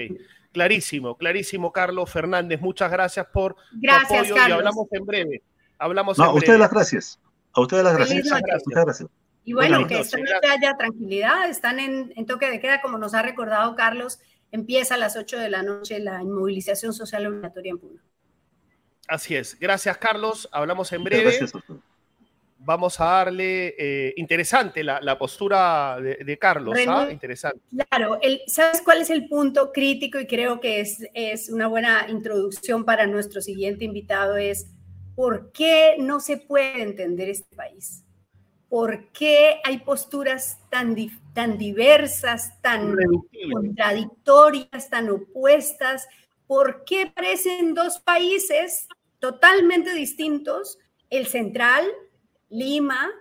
Clarísimo, clarísimo, Carlos Fernández. Muchas gracias por gracias, tu apoyo Carlos. y hablamos en breve. Hablamos no, en a ustedes las gracias. A ustedes las gracias. Muchas gracias. Y bueno, que esta noche haya tranquilidad. Están en, en, toque de queda, como nos ha recordado Carlos. Empieza a las 8 de la noche la inmovilización social obligatoria en Puno. Así es. Gracias, Carlos. Hablamos en breve. Gracias vamos a darle eh, interesante la, postura de, Carlos, ¿ah? Interesante. Claro, ¿sabes cuál es el punto crítico? Y creo que es, es una buena introducción para nuestro siguiente invitado, es ¿por qué no se puede entender este país? ¿Por qué hay posturas tan, tan diversas, tan contradictorias, tan opuestas? ¿Por qué parecen dos países totalmente distintos? El central, Lima,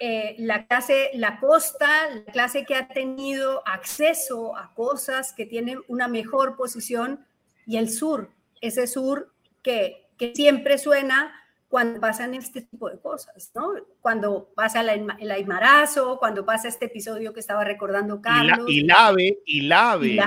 eh, la clase, la costa, la clase que ha tenido acceso a cosas que tienen una mejor posición, y el sur, ese sur que, que siempre suena cuando pasan este tipo de cosas, ¿no? Cuando pasa el aymarazo, cuando pasa este episodio que estaba recordando Carlos. Y, Lave, y Lave.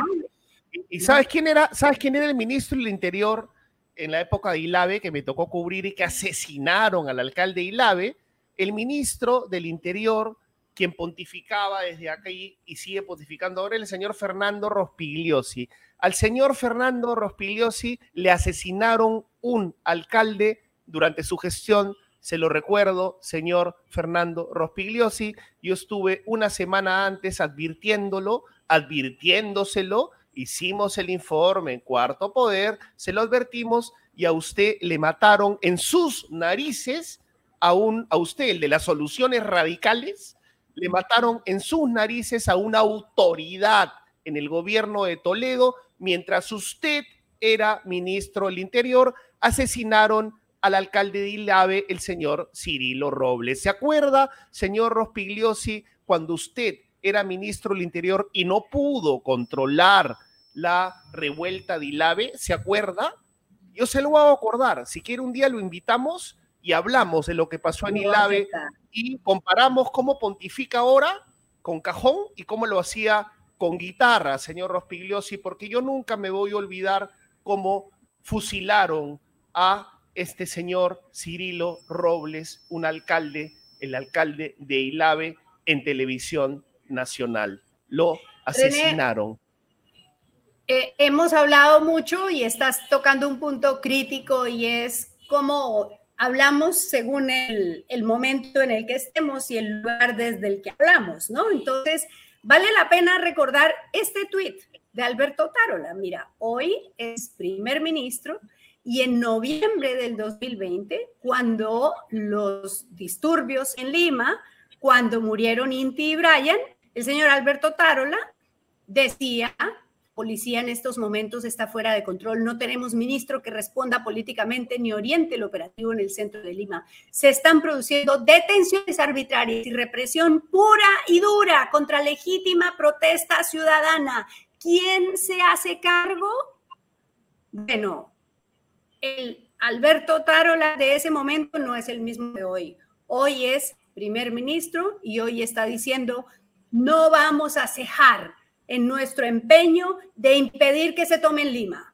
¿Y, sabes quién era? ¿Sabes quién era el ministro del Interior en la época de Ilave que me tocó cubrir y que asesinaron al alcalde Ilave? el ministro del Interior, quien pontificaba desde aquí y sigue pontificando ahora, el señor Fernando Rospigliosi. Al señor Fernando Rospigliosi le asesinaron un alcalde durante su gestión, se lo recuerdo, señor Fernando Rospigliosi. Yo estuve una semana antes advirtiéndolo, advirtiéndoselo, hicimos el informe en Cuarto Poder, se lo advertimos y a usted le mataron en sus narices a, usted, el de las soluciones radicales, le mataron en sus narices a una autoridad en el gobierno de Toledo, mientras usted era ministro del Interior, asesinaron al alcalde de Ilave, el señor Cirilo Robles. ¿Se acuerda, señor Rospigliosi, cuando usted era ministro del Interior y no pudo controlar la revuelta de Ilave? ¿Se acuerda? Yo se lo voy a acordar. Si quiere un día lo invitamos y hablamos de lo que pasó en Ilave y comparamos cómo pontifica ahora con Cajón y cómo lo hacía con guitarra, señor Rospigliosi, porque yo nunca me voy a olvidar cómo fusilaron a este señor Cirilo Robles, un alcalde, el alcalde de Ilave, en televisión nacional. Lo asesinaron. Eh, hemos hablado mucho y estás tocando un punto crítico y es cómo hablamos según el, el, momento en el que estemos y el lugar desde el que hablamos, ¿no? Entonces, vale la pena recordar este tuit de Alberto Tarola. Mira, hoy es primer ministro y en noviembre del 2020, cuando los disturbios en Lima, cuando murieron Inti y Brian, el señor Alberto Tarola decía policía en estos momentos está fuera de control. No tenemos ministro que responda políticamente ni oriente el operativo en el centro de Lima. Se están produciendo detenciones arbitrarias y represión pura y dura contra legítima protesta ciudadana. ¿Quién se hace cargo? Bueno, el Alberto Tarola de ese momento no es el mismo de hoy. Hoy es primer ministro y hoy está diciendo, no vamos a cejar en nuestro empeño de impedir que se tome en Lima.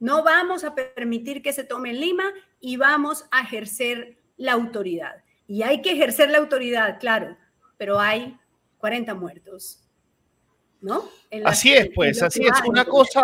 No vamos a permitir que se tome en Lima y vamos a ejercer la autoridad. Y hay que ejercer la autoridad, claro, pero hay 40 muertos. ¿No? así es, pues, así es. Una cosa,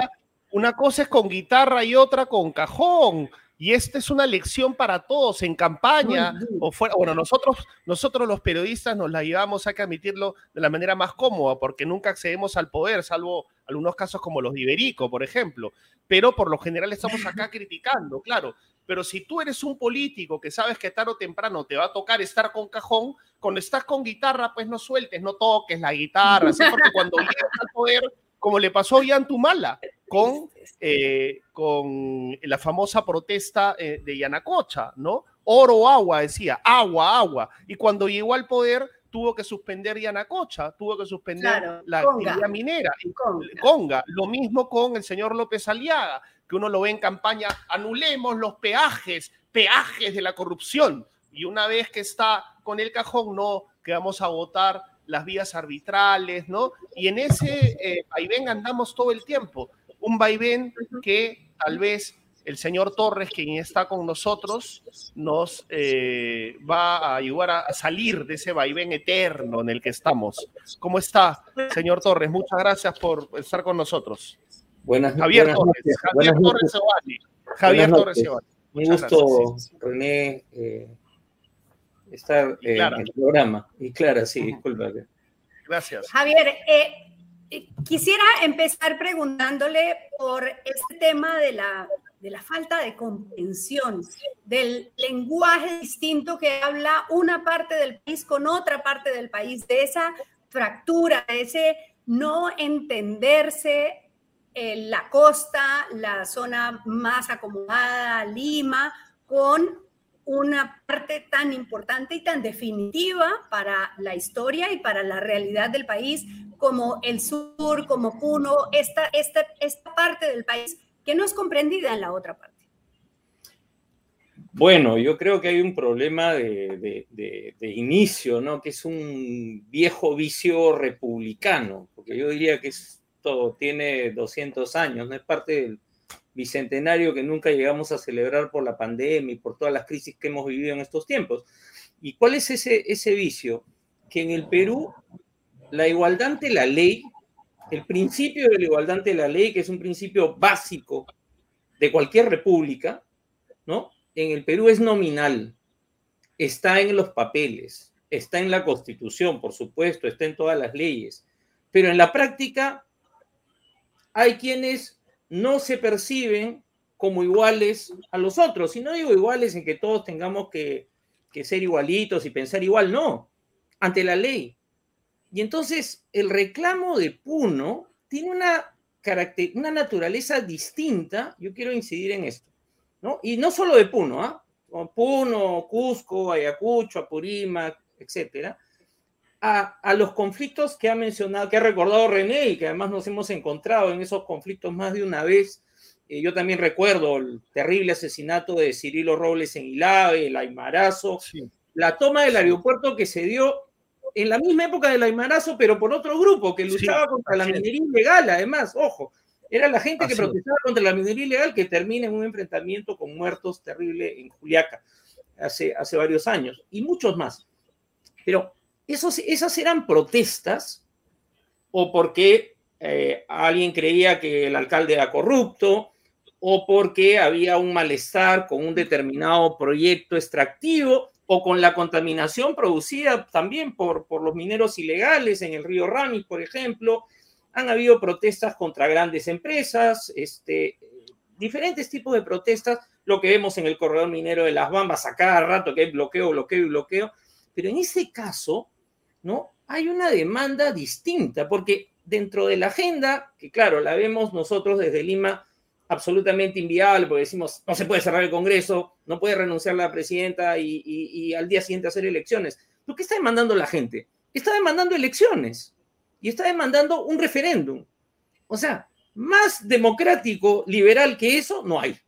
una cosa es con guitarra y otra con cajón. Y esta es una lección para todos en campaña o fuera. Bueno, nosotros, nosotros los periodistas nos la llevamos, hay que admitirlo, de la manera más cómoda, porque nunca accedemos al poder, salvo algunos casos como los de Iberico, por ejemplo. Pero por lo general estamos acá criticando, claro. Pero si tú eres un político que sabes que tarde o temprano te va a tocar estar con cajón, cuando estás con guitarra, pues no sueltes, no toques la guitarra, ¿sí? porque cuando llegas al poder, como le pasó a tu mala con, eh, con la famosa protesta eh, de Yanacocha, ¿no? Oro agua, decía, agua, agua. Y cuando llegó al poder, tuvo que suspender Yanacocha, tuvo que suspender la actividad minera, Conga. Conga. Lo mismo con el señor López Aliaga, que uno lo ve en campaña, anulemos los peajes, peajes de la corrupción. Y una vez que está con el cajón, no, que vamos a votar las vías arbitrales, ¿no? Y en ese eh, vaivén andamos todo el tiempo un vaivén que tal vez el señor Torres, quien está con nosotros, nos eh, va a ayudar a salir de ese vaivén eterno en el que estamos. ¿Cómo está, señor Torres? Muchas gracias por estar con nosotros. Buenas, Javier Torres, Javier Torres Javier Torres Un gusto, René, eh, estar eh, en el programa. Y Clara, sí, disculpa. Gracias. Javier, eh, Quisiera empezar preguntándole por este tema de la, de la falta de comprensión, del lenguaje distinto que habla una parte del país con otra parte del país, de esa fractura, de ese no entenderse en la costa, la zona más acomodada, Lima, con una parte tan importante y tan definitiva para la historia y para la realidad del país como el sur, como Puno, esta, esta, esta parte del país que no es comprendida en la otra parte. Bueno, yo creo que hay un problema de, de, inicio, ¿no? Que es un viejo vicio republicano, porque yo diría que esto tiene 200 años, no es parte del bicentenario que nunca llegamos a celebrar por la pandemia y por todas las crisis que hemos vivido en estos tiempos. ¿Y cuál es ese, ese vicio? Que en el Perú la igualdad ante la ley, el principio de la igualdad ante la ley, que es un principio básico de cualquier república, ¿no? En el Perú es nominal, está en los papeles, está en la constitución, por supuesto, está en todas las leyes, pero en la práctica hay quienes no se perciben como iguales a los otros. Y no digo iguales en que todos tengamos que, ser igualitos y pensar igual, no, ante la ley. Y entonces el reclamo de Puno tiene una, una naturaleza distinta, yo quiero incidir en esto, ¿no? Y no solo de Puno, ¿ah? Puno, Cusco, Ayacucho, Apurímac, etcétera, a, los conflictos que ha mencionado, que ha recordado René y que además nos hemos encontrado en esos conflictos más de una vez. Eh, yo también recuerdo el terrible asesinato de Cirilo Robles en Ilave, el Aymarazo, la toma del aeropuerto que se dio en la misma época del Aymarazo, pero por otro grupo que luchaba contra la minería ilegal, además, ojo. Era la gente que protestaba contra la minería ilegal que termina en un enfrentamiento con muertos terrible en Juliaca hace, hace varios años y muchos más. Pero esos, esas eran protestas o porque eh, alguien creía que el alcalde era corrupto o porque había un malestar con un determinado proyecto extractivo o con la contaminación producida también por, por los mineros ilegales en el río Ramis, por ejemplo. Han habido protestas contra grandes empresas, este, diferentes tipos de protestas, lo que vemos en el corredor minero de las Bambas a cada rato, que hay bloqueo, bloqueo y bloqueo. Pero en ese caso, ¿no? Hay una demanda distinta, porque dentro de la agenda, que claro, la vemos nosotros desde Lima absolutamente inviable, porque decimos, no se puede cerrar el Congreso, no puede renunciar la presidenta y, al día siguiente hacer elecciones. ¿Lo que está demandando la gente? Está demandando elecciones y está demandando un referéndum. O sea, más democrático, liberal que eso, no hay.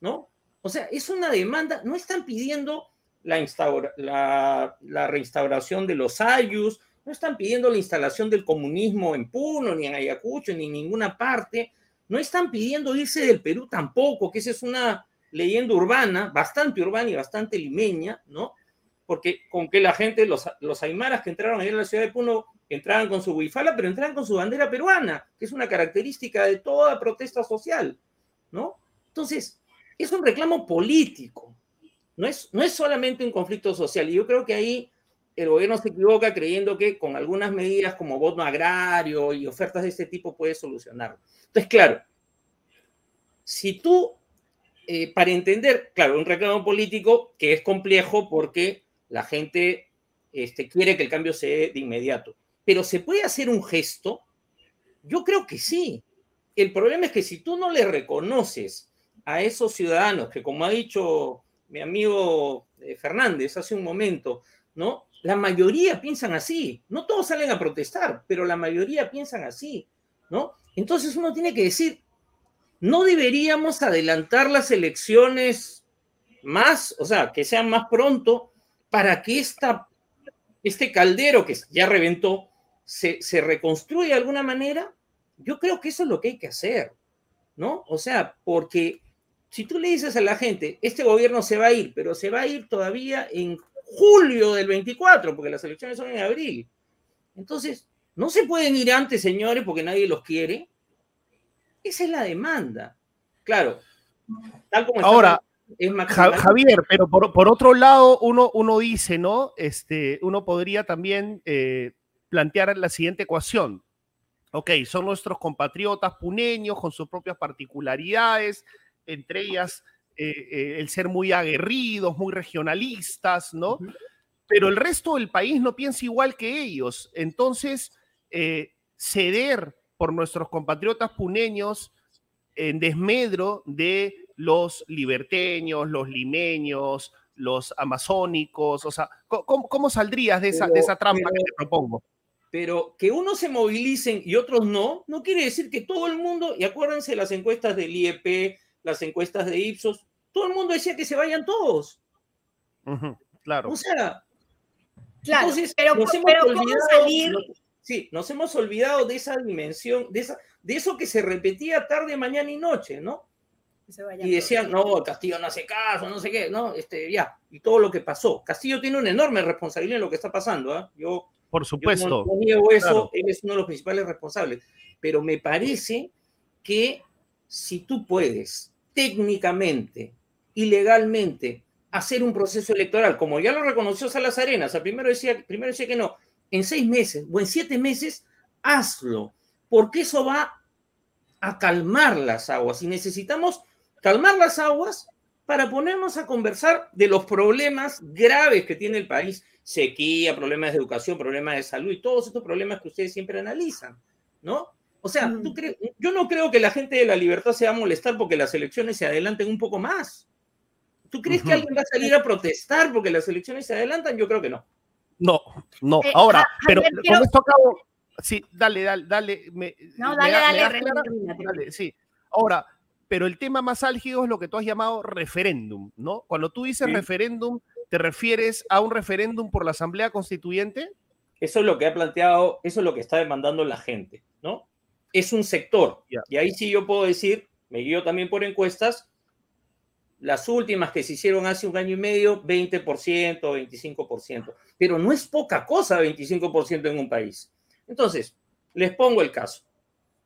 ¿No? O sea, es una demanda, no están pidiendo la, la, reinstauración de los ayus, no están pidiendo la instalación del comunismo en Puno, ni en Ayacucho, ni en ninguna parte, no están pidiendo irse del Perú tampoco, que esa es una leyenda urbana, bastante urbana y bastante limeña, ¿no? Porque con que la gente, los, los aymaras que entraron ayer a la ciudad de Puno, entraban con su huifala, pero entraban con su bandera peruana, que es una característica de toda protesta social, ¿no? Entonces, es un reclamo político, no es, no es solamente un conflicto social. Y yo creo que ahí el gobierno se equivoca creyendo que con algunas medidas como voto agrario y ofertas de este tipo puede solucionarlo. Entonces, claro, si tú, eh, para entender, claro, un reclamo político que es complejo porque la gente este, quiere que el cambio se dé de inmediato, pero ¿se puede hacer un gesto? Yo creo que sí. El problema es que si tú no le reconoces a esos ciudadanos que, como ha dicho mi amigo eh, Fernández hace un momento, ¿no? La mayoría piensan así. No todos salen a protestar, pero la mayoría piensan así, ¿no? Entonces uno tiene que decir, no deberíamos adelantar las elecciones más, o sea, que sean más pronto, para que esta, este caldero que ya reventó se, se reconstruya de alguna manera. Yo creo que eso es lo que hay que hacer, ¿no? O sea, porque si tú le dices a la gente, este gobierno se va a ir, pero se va a ir todavía en julio del 24, porque las elecciones son en abril. Entonces, no se pueden ir antes, señores, porque nadie los quiere. Esa es la demanda. Claro. Tal como Ahora, es Javier, pero por, otro lado, uno, uno dice, ¿no? Este, uno podría también eh, plantear la siguiente ecuación. Ok, son nuestros compatriotas puneños con sus propias particularidades, entre ellas eh, eh, el ser muy aguerridos, muy regionalistas, ¿no? Pero el resto del país no piensa igual que ellos. Entonces, eh, ceder por nuestros compatriotas puneños en desmedro de los liberteños, los limeños, los amazónicos, o sea, ¿cómo, saldrías de esa, de esa trampa que te propongo? Pero que unos se movilicen y otros no, no quiere decir que todo el mundo, y acuérdense las encuestas del IEP, las encuestas de Ipsos, todo el mundo decía que se vayan todos. claro. O sea, claro, entonces, pero, nos hemos olvidado, sí, nos hemos olvidado de esa dimensión, de, esa, de eso que se repetía tarde, mañana y noche, ¿no? y decían, no, Castillo no hace caso, no sé qué, no, este, ya, y todo lo que pasó. Castillo tiene una enorme responsabilidad en lo que está pasando, ¿ah? Yo, por supuesto. Yo no, niego eso, él es uno de los principales responsables, pero me parece que si tú puedes técnicamente y legalmente hacer un proceso electoral, como ya lo reconoció Salas Arenas, primero decía, primero decía que no, en seis meses o en siete meses, hazlo, porque eso va a calmar las aguas y necesitamos calmar las aguas para ponernos a conversar de los problemas graves que tiene el país, sequía, problemas de educación, problemas de salud y todos estos problemas que ustedes siempre analizan, ¿no? O sea, ¿tú mm. yo no creo que la gente de la libertad se va a molestar porque las elecciones se adelanten un poco más. ¿Tú crees que alguien va a salir a protestar porque las elecciones se adelantan? Yo creo que no. No, no. Eh, Ahora, pero con esto acabo. Sí, dale, dale, dale. no, dale, dale, dale, Sí. Ahora, pero el tema más álgido es lo que tú has llamado referéndum, ¿no? Cuando tú dices referéndum, ¿te refieres a un referéndum por la Asamblea Constituyente? Eso es lo que ha planteado, eso es lo que está demandando la gente, ¿no? Es un sector. Y ahí sí yo puedo decir, me guío también por encuestas, las últimas que se hicieron hace un año y medio, 20%, 25%. Pero no es poca cosa 25% en un país. Entonces, les pongo el caso.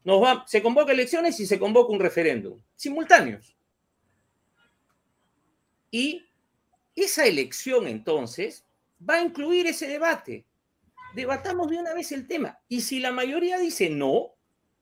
Nos va, se convoca elecciones y se convoca un referéndum, simultáneos. Y esa elección entonces va a incluir ese debate. Debatamos de una vez el tema. Y si la mayoría dice no,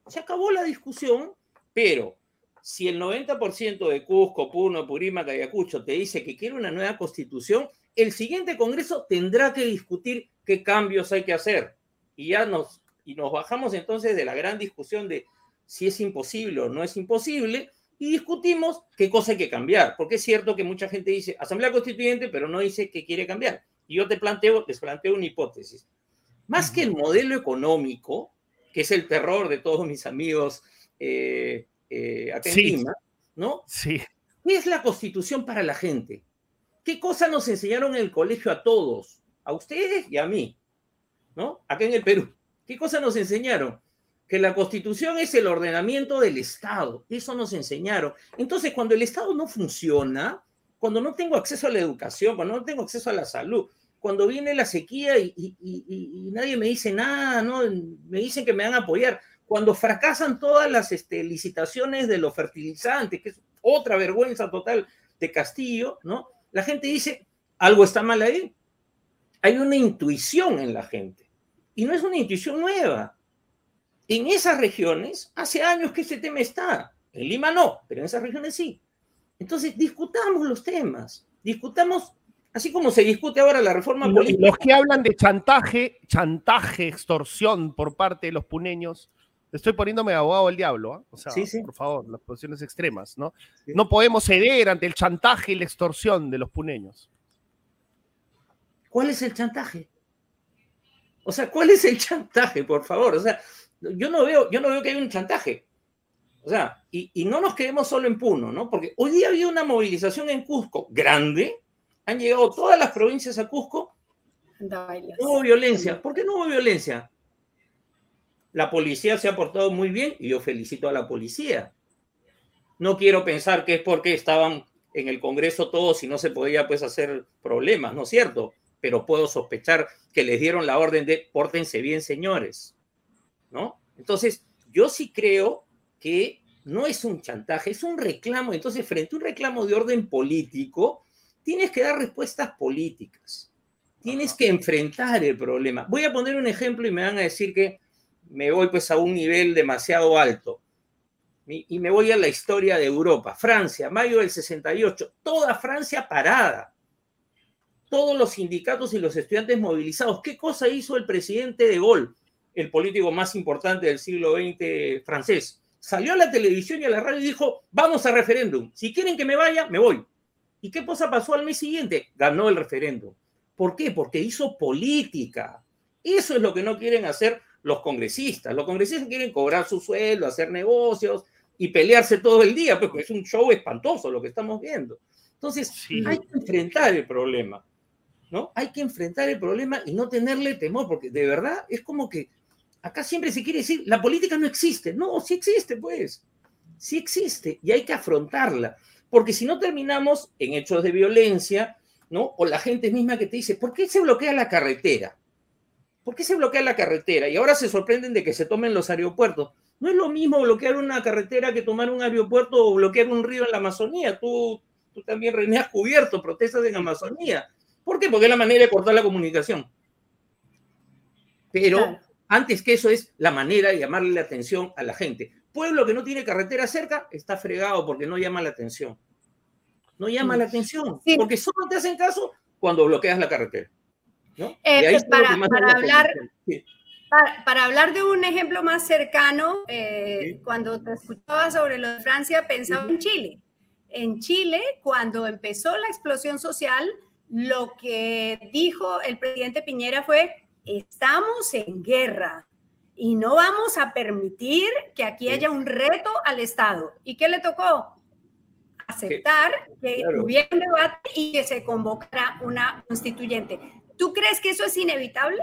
se acabó la discusión, pero si el 90% de Cusco, Puno, Purímac, Ayacucho te dice que quiere una nueva constitución, el siguiente Congreso tendrá que discutir qué cambios hay que hacer. Y ya nos, y nos bajamos entonces de la gran discusión de si es imposible o no es imposible y discutimos qué cosa hay que cambiar. Porque es cierto que mucha gente dice Asamblea Constituyente, pero no dice que quiere cambiar. Y yo te planteo, les planteo una hipótesis. Más que el modelo económico, que es el terror de todos mis amigos eh, eh, ¿no? Sí. ¿Qué es la constitución para la gente? ¿Qué cosa nos enseñaron en el colegio a todos? A ustedes y a mí, ¿no? Acá en el Perú. ¿Qué cosa nos enseñaron? Que la constitución es el ordenamiento del Estado. Eso nos enseñaron. Entonces, cuando el Estado no funciona, cuando no tengo acceso a la educación, cuando no tengo acceso a la salud, cuando viene la sequía y, nadie me dice nada, ¿no? Me dicen que me van a apoyar cuando fracasan todas las este, licitaciones de los fertilizantes, que es otra vergüenza total de Castillo, ¿no? La gente dice, algo está mal ahí. Hay una intuición en la gente. Y no es una intuición nueva. En esas regiones, hace años que ese tema está. En Lima no, pero en esas regiones sí. Entonces, discutamos los temas. Discutamos, así como se discute ahora la reforma política. Los que hablan de chantaje, chantaje, extorsión por parte de los puneños, estoy poniéndome abogado del diablo, ¿ah? o sea, por favor, las posiciones extremas, ¿no? No podemos ceder ante el chantaje y la extorsión de los puneños. ¿Cuál es el chantaje? O sea, ¿cuál es el chantaje, por favor? O sea, yo no veo, yo no veo que haya un chantaje. O sea, y, y no nos quedemos solo en Puno, ¿no? Porque hoy día había una movilización en Cusco grande, han llegado todas las provincias a Cusco, no hubo violencia. ¿Por qué no hubo violencia? La policía se ha portado muy bien y yo felicito a la policía. No quiero pensar que es porque estaban en el Congreso todos y no se podía pues hacer problemas, ¿no es cierto? Pero puedo sospechar que les dieron la orden de pórtense bien, señores, ¿no? Entonces, yo sí creo que no es un chantaje, es un reclamo. Entonces, frente a un reclamo de orden político, tienes que dar respuestas políticas. Tienes que enfrentar el problema. Voy a poner un ejemplo y me van a decir que me voy pues a un nivel demasiado alto. Y me voy a la historia de Europa. Francia, mayo del 68, toda Francia parada. Todos los sindicatos y los estudiantes movilizados. ¿Qué cosa hizo el presidente de Gaulle, el político más importante del siglo XX francés? Salió a la televisión y a la radio y dijo, vamos a referéndum. Si quieren que me vaya, me voy. ¿Y qué cosa pasó al mes siguiente? Ganó el referéndum. ¿Por qué? Porque hizo política. Eso es lo que no quieren hacer los congresistas. Los congresistas quieren cobrar su sueldo, hacer negocios y pelearse todo el día, porque es un show espantoso lo que estamos viendo. Entonces, hay que enfrentar el problema, ¿no? Hay que enfrentar el problema y no tenerle temor, porque de verdad es como que acá siempre se quiere decir, la política no existe. No, sí existe, pues. Sí existe y hay que afrontarla, porque si no terminamos en hechos de violencia, ¿no? O la gente misma que te dice, ¿por qué se bloquea la carretera? ¿Por qué se bloquea la carretera? Y ahora se sorprenden de que se tomen los aeropuertos. No es lo mismo bloquear una carretera que tomar un aeropuerto o bloquear un río en la Amazonía. Tú, tú también, René, has cubierto protestas en Amazonía. ¿Por qué? Porque es la manera de cortar la comunicación. Pero antes que eso es la manera de llamarle la atención a la gente. Pueblo que no tiene carretera cerca está fregado porque no llama la atención. No llama la atención. Porque solo te hacen caso cuando bloqueas la carretera. Eh, para, hablar, para, hablar de un ejemplo más cercano, eh, cuando te escuchaba sobre lo de Francia, pensaba en Chile. En Chile, cuando empezó la explosión social, lo que dijo el presidente Piñera fue, estamos en guerra y no vamos a permitir que aquí haya un reto al Estado. ¿Y qué le tocó? Aceptar que hubiera un debate y que se convocara una constituyente. ¿Tú crees que eso es inevitable?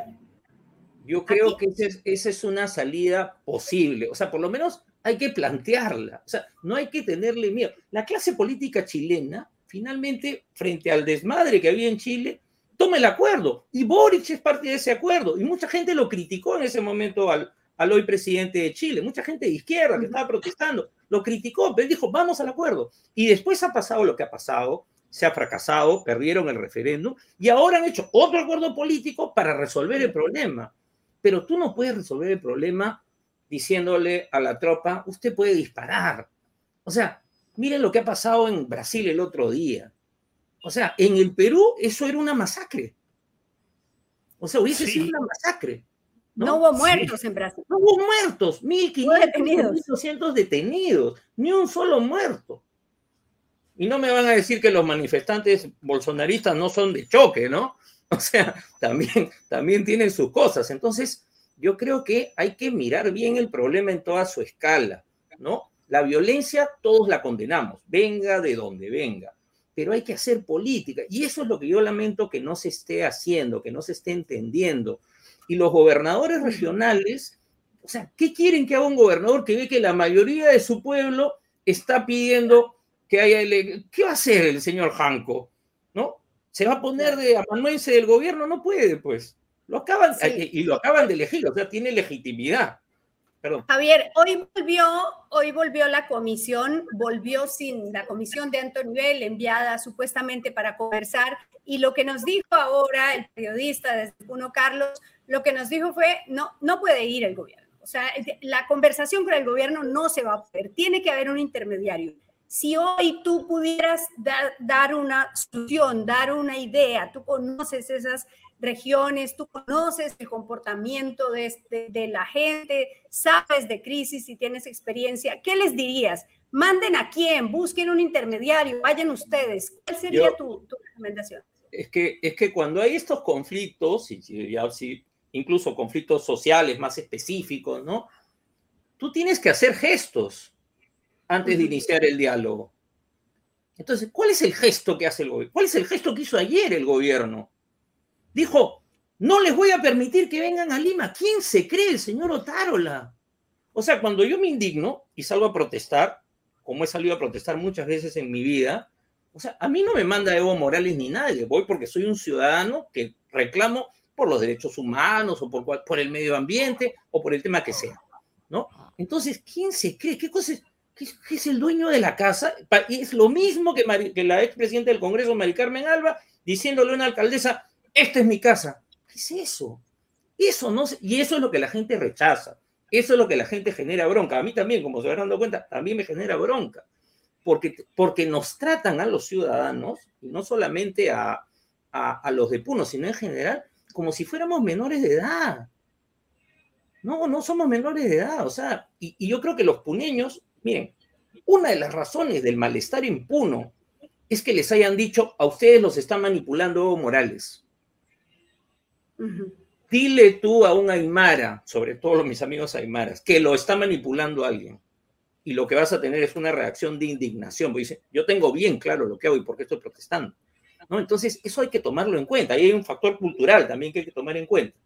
Yo creo que esa es, una salida posible. O sea, por lo menos hay que plantearla. O sea, no hay que tenerle miedo. La clase política chilena, finalmente, frente al desmadre que había en Chile, toma el acuerdo. Y Boric es parte de ese acuerdo. Y mucha gente lo criticó en ese momento al, al hoy presidente de Chile. Mucha gente de izquierda que estaba protestando lo criticó, pero dijo, vamos al acuerdo. Y después ha pasado lo que ha pasado, se ha fracasado, perdieron el referéndum y ahora han hecho otro acuerdo político para resolver el problema. Pero tú no puedes resolver el problema diciéndole a la tropa, usted puede disparar. O sea, miren lo que ha pasado en Brasil el otro día. O sea, en el Perú eso era una masacre. O sea, hubiese sido una masacre. ¿no? hubo muertos en Brasil. No hubo muertos, 1.500, 1.200 detenidos, ni un solo muerto. Y no me van a decir que los manifestantes bolsonaristas no son de choque, ¿no? O sea, también, también tienen sus cosas. Entonces, yo creo que hay que mirar bien el problema en toda su escala, ¿no? La violencia todos la condenamos, venga de donde venga, pero hay que hacer política. Y eso es lo que yo lamento que no se esté haciendo, que no se esté entendiendo y los gobernadores regionales, o sea, ¿qué quieren que haga un gobernador que ve que la mayoría de su pueblo está pidiendo que haya... ¿Qué va a hacer el señor Janco? ¿No? ¿Se va a poner de amanuense del gobierno? No puede, pues. Lo acaban, y lo acaban de elegir, o sea, tiene legitimidad. Javier, hoy volvió, hoy volvió la comisión, volvió sin la comisión de alto nivel enviada supuestamente para conversar y lo que nos dijo ahora el periodista desde Puno Carlos, lo que nos dijo fue, no, no puede ir el gobierno. O sea, la conversación con el gobierno no se va a poder, tiene que haber un intermediario. Si hoy tú pudieras dar, dar una solución, dar una idea, tú conoces esas regiones, tú conoces el comportamiento de, de, la gente, sabes de crisis y tienes experiencia, ¿qué les dirías? Manden a quién, busquen un intermediario, vayan ustedes. ¿Cuál sería tu, recomendación? Es que, es que cuando hay estos conflictos, y, incluso conflictos sociales más específicos, ¿no? Tú tienes que hacer gestos antes de iniciar el diálogo. Entonces, ¿cuál es el gesto que hace el gobierno? ¿Cuál es el gesto que hizo ayer el gobierno? Dijo, no les voy a permitir que vengan a Lima. ¿Quién se cree el señor Otárola? O sea, cuando yo me indigno y salgo a protestar, como he salido a protestar muchas veces en mi vida, o sea, a mí no me manda Evo Morales ni nadie, voy porque soy un ciudadano que reclamo por los derechos humanos o por, por el medio ambiente o por el tema que sea, ¿no? Entonces, ¿quién se cree? ¿Qué cosa es? ¿Qué, es el dueño de la casa? Es lo mismo que, que la expresidenta del Congreso, Mari Carmen Alba, diciéndole a una alcaldesa, esta es mi casa. ¿Qué es eso? Eso no, y eso es lo que la gente rechaza. Eso es lo que la gente genera bronca. A mí también, como se van dando cuenta, también me genera bronca. Porque, porque nos tratan a los ciudadanos, y no solamente a, a, los de Puno, sino en general, como si fuéramos menores de edad. No, no somos menores de edad. O sea, y, y yo creo que los puneños, miren, una de las razones del malestar en Puno es que les hayan dicho, a ustedes los está manipulando Morales. Dile tú a un Aymara, sobre todo mis amigos Aymaras, que lo está manipulando alguien. Y lo que vas a tener es una reacción de indignación. Dice, yo tengo bien claro lo que hago y por qué estoy protestando. ¿No? Entonces, eso hay que tomarlo en cuenta. Ahí hay un factor cultural también que hay que tomar en cuenta.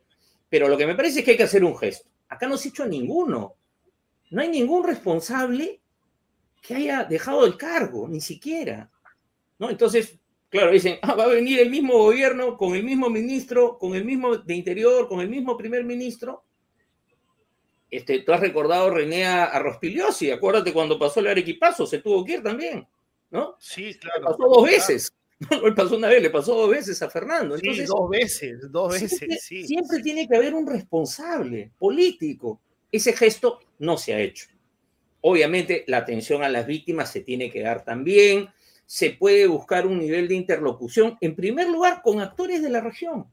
Pero lo que me parece es que hay que hacer un gesto. Acá no se ha hecho ninguno. No hay ningún responsable que haya dejado el cargo, ni siquiera. ¿No? Entonces, Claro, dicen, ah, va a venir el mismo gobierno con el mismo ministro, con el mismo de Interior, con el mismo primer ministro. Este, tú has recordado René a Rospigliosi, acuérdate cuando pasó el arequipazo, se tuvo que ir también, ¿no? Sí, claro. Le pasó dos veces. No le pasó una vez, le pasó dos veces a Fernando. sí, dos veces, dos veces, siempre, sí. Siempre tiene que haber un responsable político. Ese gesto no se ha hecho. Obviamente, la atención a las víctimas se tiene que dar también se puede buscar un nivel de interlocución, en primer lugar, con actores de la región,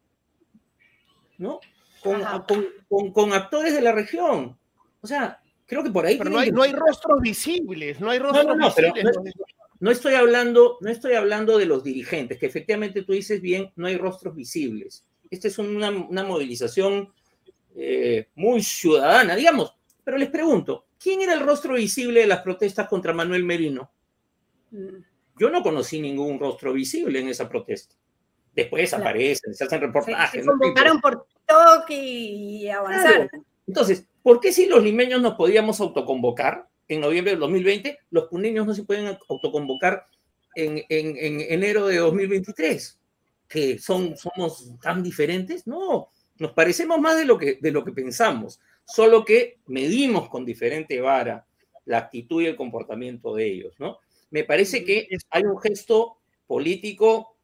¿no? Con, con, actores de la región. O sea, creo que por ahí... Pero no hay, no hay, rostros visibles, no hay rostros visibles. no, estoy hablando, no estoy hablando de los dirigentes, que efectivamente tú dices bien, no hay rostros visibles. Esta es una, una movilización eh, muy ciudadana, digamos. Pero les pregunto, ¿quién era el rostro visible de las protestas contra Manuel Merino? Yo no conocí ningún rostro visible en esa protesta. Después aparecen, se hacen reportajes. Se, convocaron por TikTok y avanzaron. Entonces, ¿por qué si los limeños nos podíamos autoconvocar en noviembre del 2020, los puneños no se pueden autoconvocar en, en, en enero de 2023? ¿Que son, somos tan diferentes? No, nos parecemos más de lo, que, de lo que pensamos, solo que medimos con diferente vara la actitud y el comportamiento de ellos, ¿no? Me parece que hay un gesto político,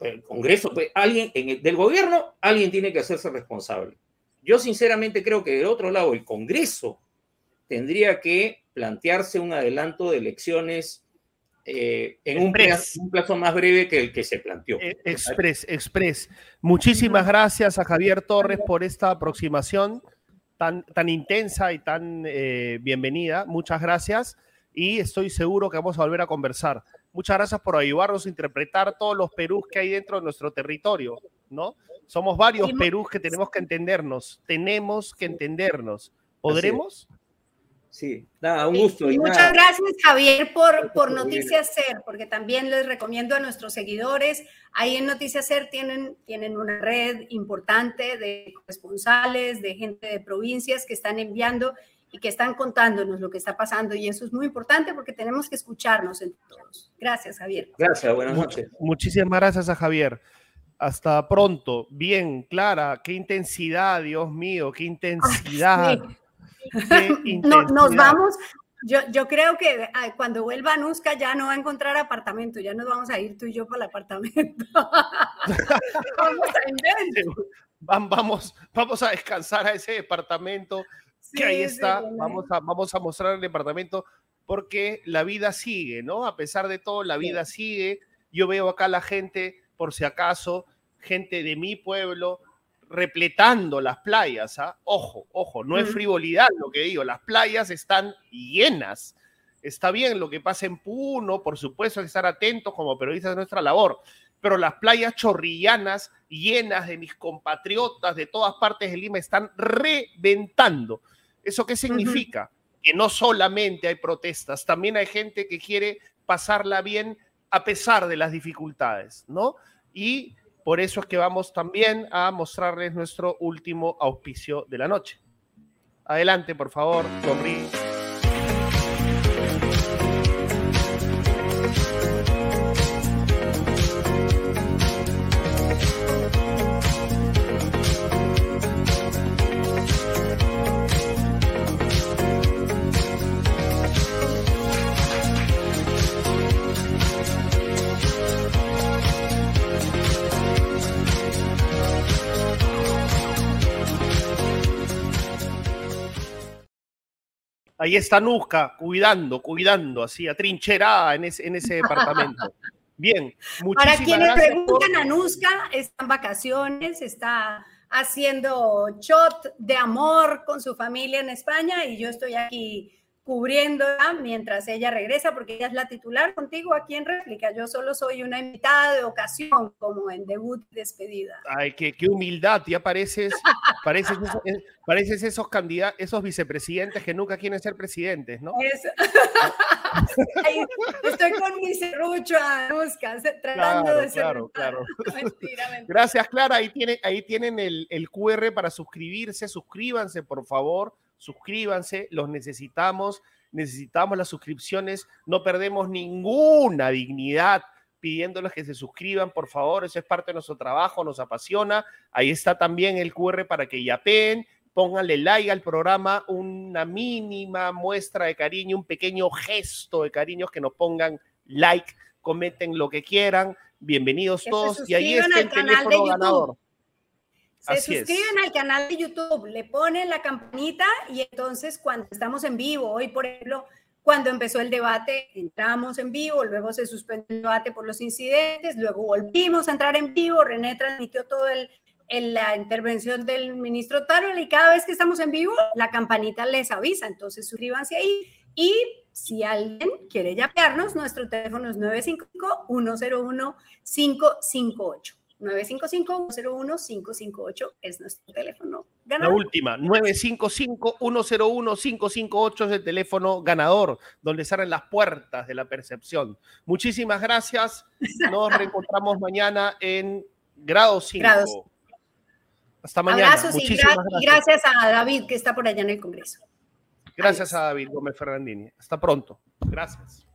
el Congreso, pues, alguien en del gobierno, alguien tiene que hacerse responsable. Yo sinceramente creo que del otro lado, el Congreso tendría que plantearse un adelanto de elecciones eh, en un plazo, más breve que el que se planteó. Eh, express, express. Muchísimas gracias a Javier Torres por esta aproximación tan, tan intensa y tan eh, bienvenida. Muchas gracias y estoy seguro que vamos a volver a conversar. Muchas gracias por ayudarnos a interpretar todos los Perús que hay dentro de nuestro territorio, ¿no? Somos varios Perús que tenemos que entendernos, tenemos que entendernos. ¿Podremos? Sí, nada, un gusto. Y muchas gracias, Javier, por, por Noticias Ser, porque también les recomiendo a nuestros seguidores, ahí en Noticias Ser tienen, tienen una red importante de corresponsales, de gente de provincias que están enviando y que están contándonos lo que está pasando. Y eso es muy importante porque tenemos que escucharnos entre todos. Gracias, Javier. Gracias, buenas noches. Muchísimas gracias a Javier. Hasta pronto. Bien, Clara, qué intensidad, Dios mío, qué intensidad. no, nos vamos. Yo, yo creo que cuando vuelva a Nusca ya no va a encontrar apartamento, ya nos vamos a ir tú y yo para el apartamento. vamos a Vamos, vamos a descansar a ese departamento que ahí está. vamos, a, vamos a mostrar el departamento porque la vida sigue, ¿no? A pesar de todo, la vida sigue. Yo veo acá la gente, por si acaso, gente de mi pueblo, repletando las playas. ¿ah? Ojo, ojo, no es frivolidad lo que digo, las playas están llenas. Está bien lo que pasa en Puno, por supuesto hay que estar atentos como periodistas de nuestra labor, pero las playas chorrillanas llenas de mis compatriotas de todas partes de Lima están reventando. ¿Eso qué significa? Que no solamente hay protestas, también hay gente que quiere pasarla bien a pesar de las dificultades, ¿no? Y por eso es que vamos también a mostrarles nuestro último auspicio de la noche. Adelante, por favor, Corri. Ahí está Nusca, cuidando, cuidando, así, atrincherada en ese, en ese departamento. Bien, muchísimas Para quienes preguntan, a Nusca está en vacaciones, está haciendo shot de amor con su familia en España y yo estoy aquí cubriéndola mientras ella regresa, porque ella es la titular contigo aquí en réplica. Yo solo soy una invitada de ocasión, como en debut y despedida. Ay, qué, qué humildad, ya pareces, pareces, eh, pareces esos candidatos, esos vicepresidentes que nunca quieren ser presidentes, ¿no? estoy con mi serrucho a tratando de ser. Claro, claro. Gracias, Clara. Ahí tienen, ahí tienen el, el QR para suscribirse. Suscríbanse, por favor suscríbanse, los necesitamos, necesitamos las suscripciones, no perdemos ninguna dignidad pidiéndoles que se suscriban, por favor, eso es parte de nuestro trabajo, nos apasiona. Ahí está también el QR para que yapen, pónganle like al programa, una mínima muestra de cariño, un pequeño gesto de cariño, que nos pongan like, comenten lo que quieran. Bienvenidos todos y ahí está el teléfono ganador. Se suscriben al canal de YouTube, le ponen la campanita y entonces cuando estamos en vivo, hoy por ejemplo, cuando empezó el debate, entramos en vivo, luego se suspendió el debate por los incidentes, luego volvimos a entrar en vivo, René transmitió todo el, la intervención del ministro Tarol y cada vez que estamos en vivo, la campanita les avisa, entonces suscríbanse ahí y si alguien quiere llamarnos, nuestro teléfono es 955-101-558. 955-101-558 es nuestro teléfono ganador. La última, 955-101-558 es el teléfono ganador, donde salen las puertas de la percepción. Muchísimas gracias. Nos reencontramos mañana en Grado 5. Hasta mañana. Abrazos y, gracias. y gracias a David que está por allá en el Congreso. Gracias a David Gómez Fernandini. Hasta pronto. Gracias.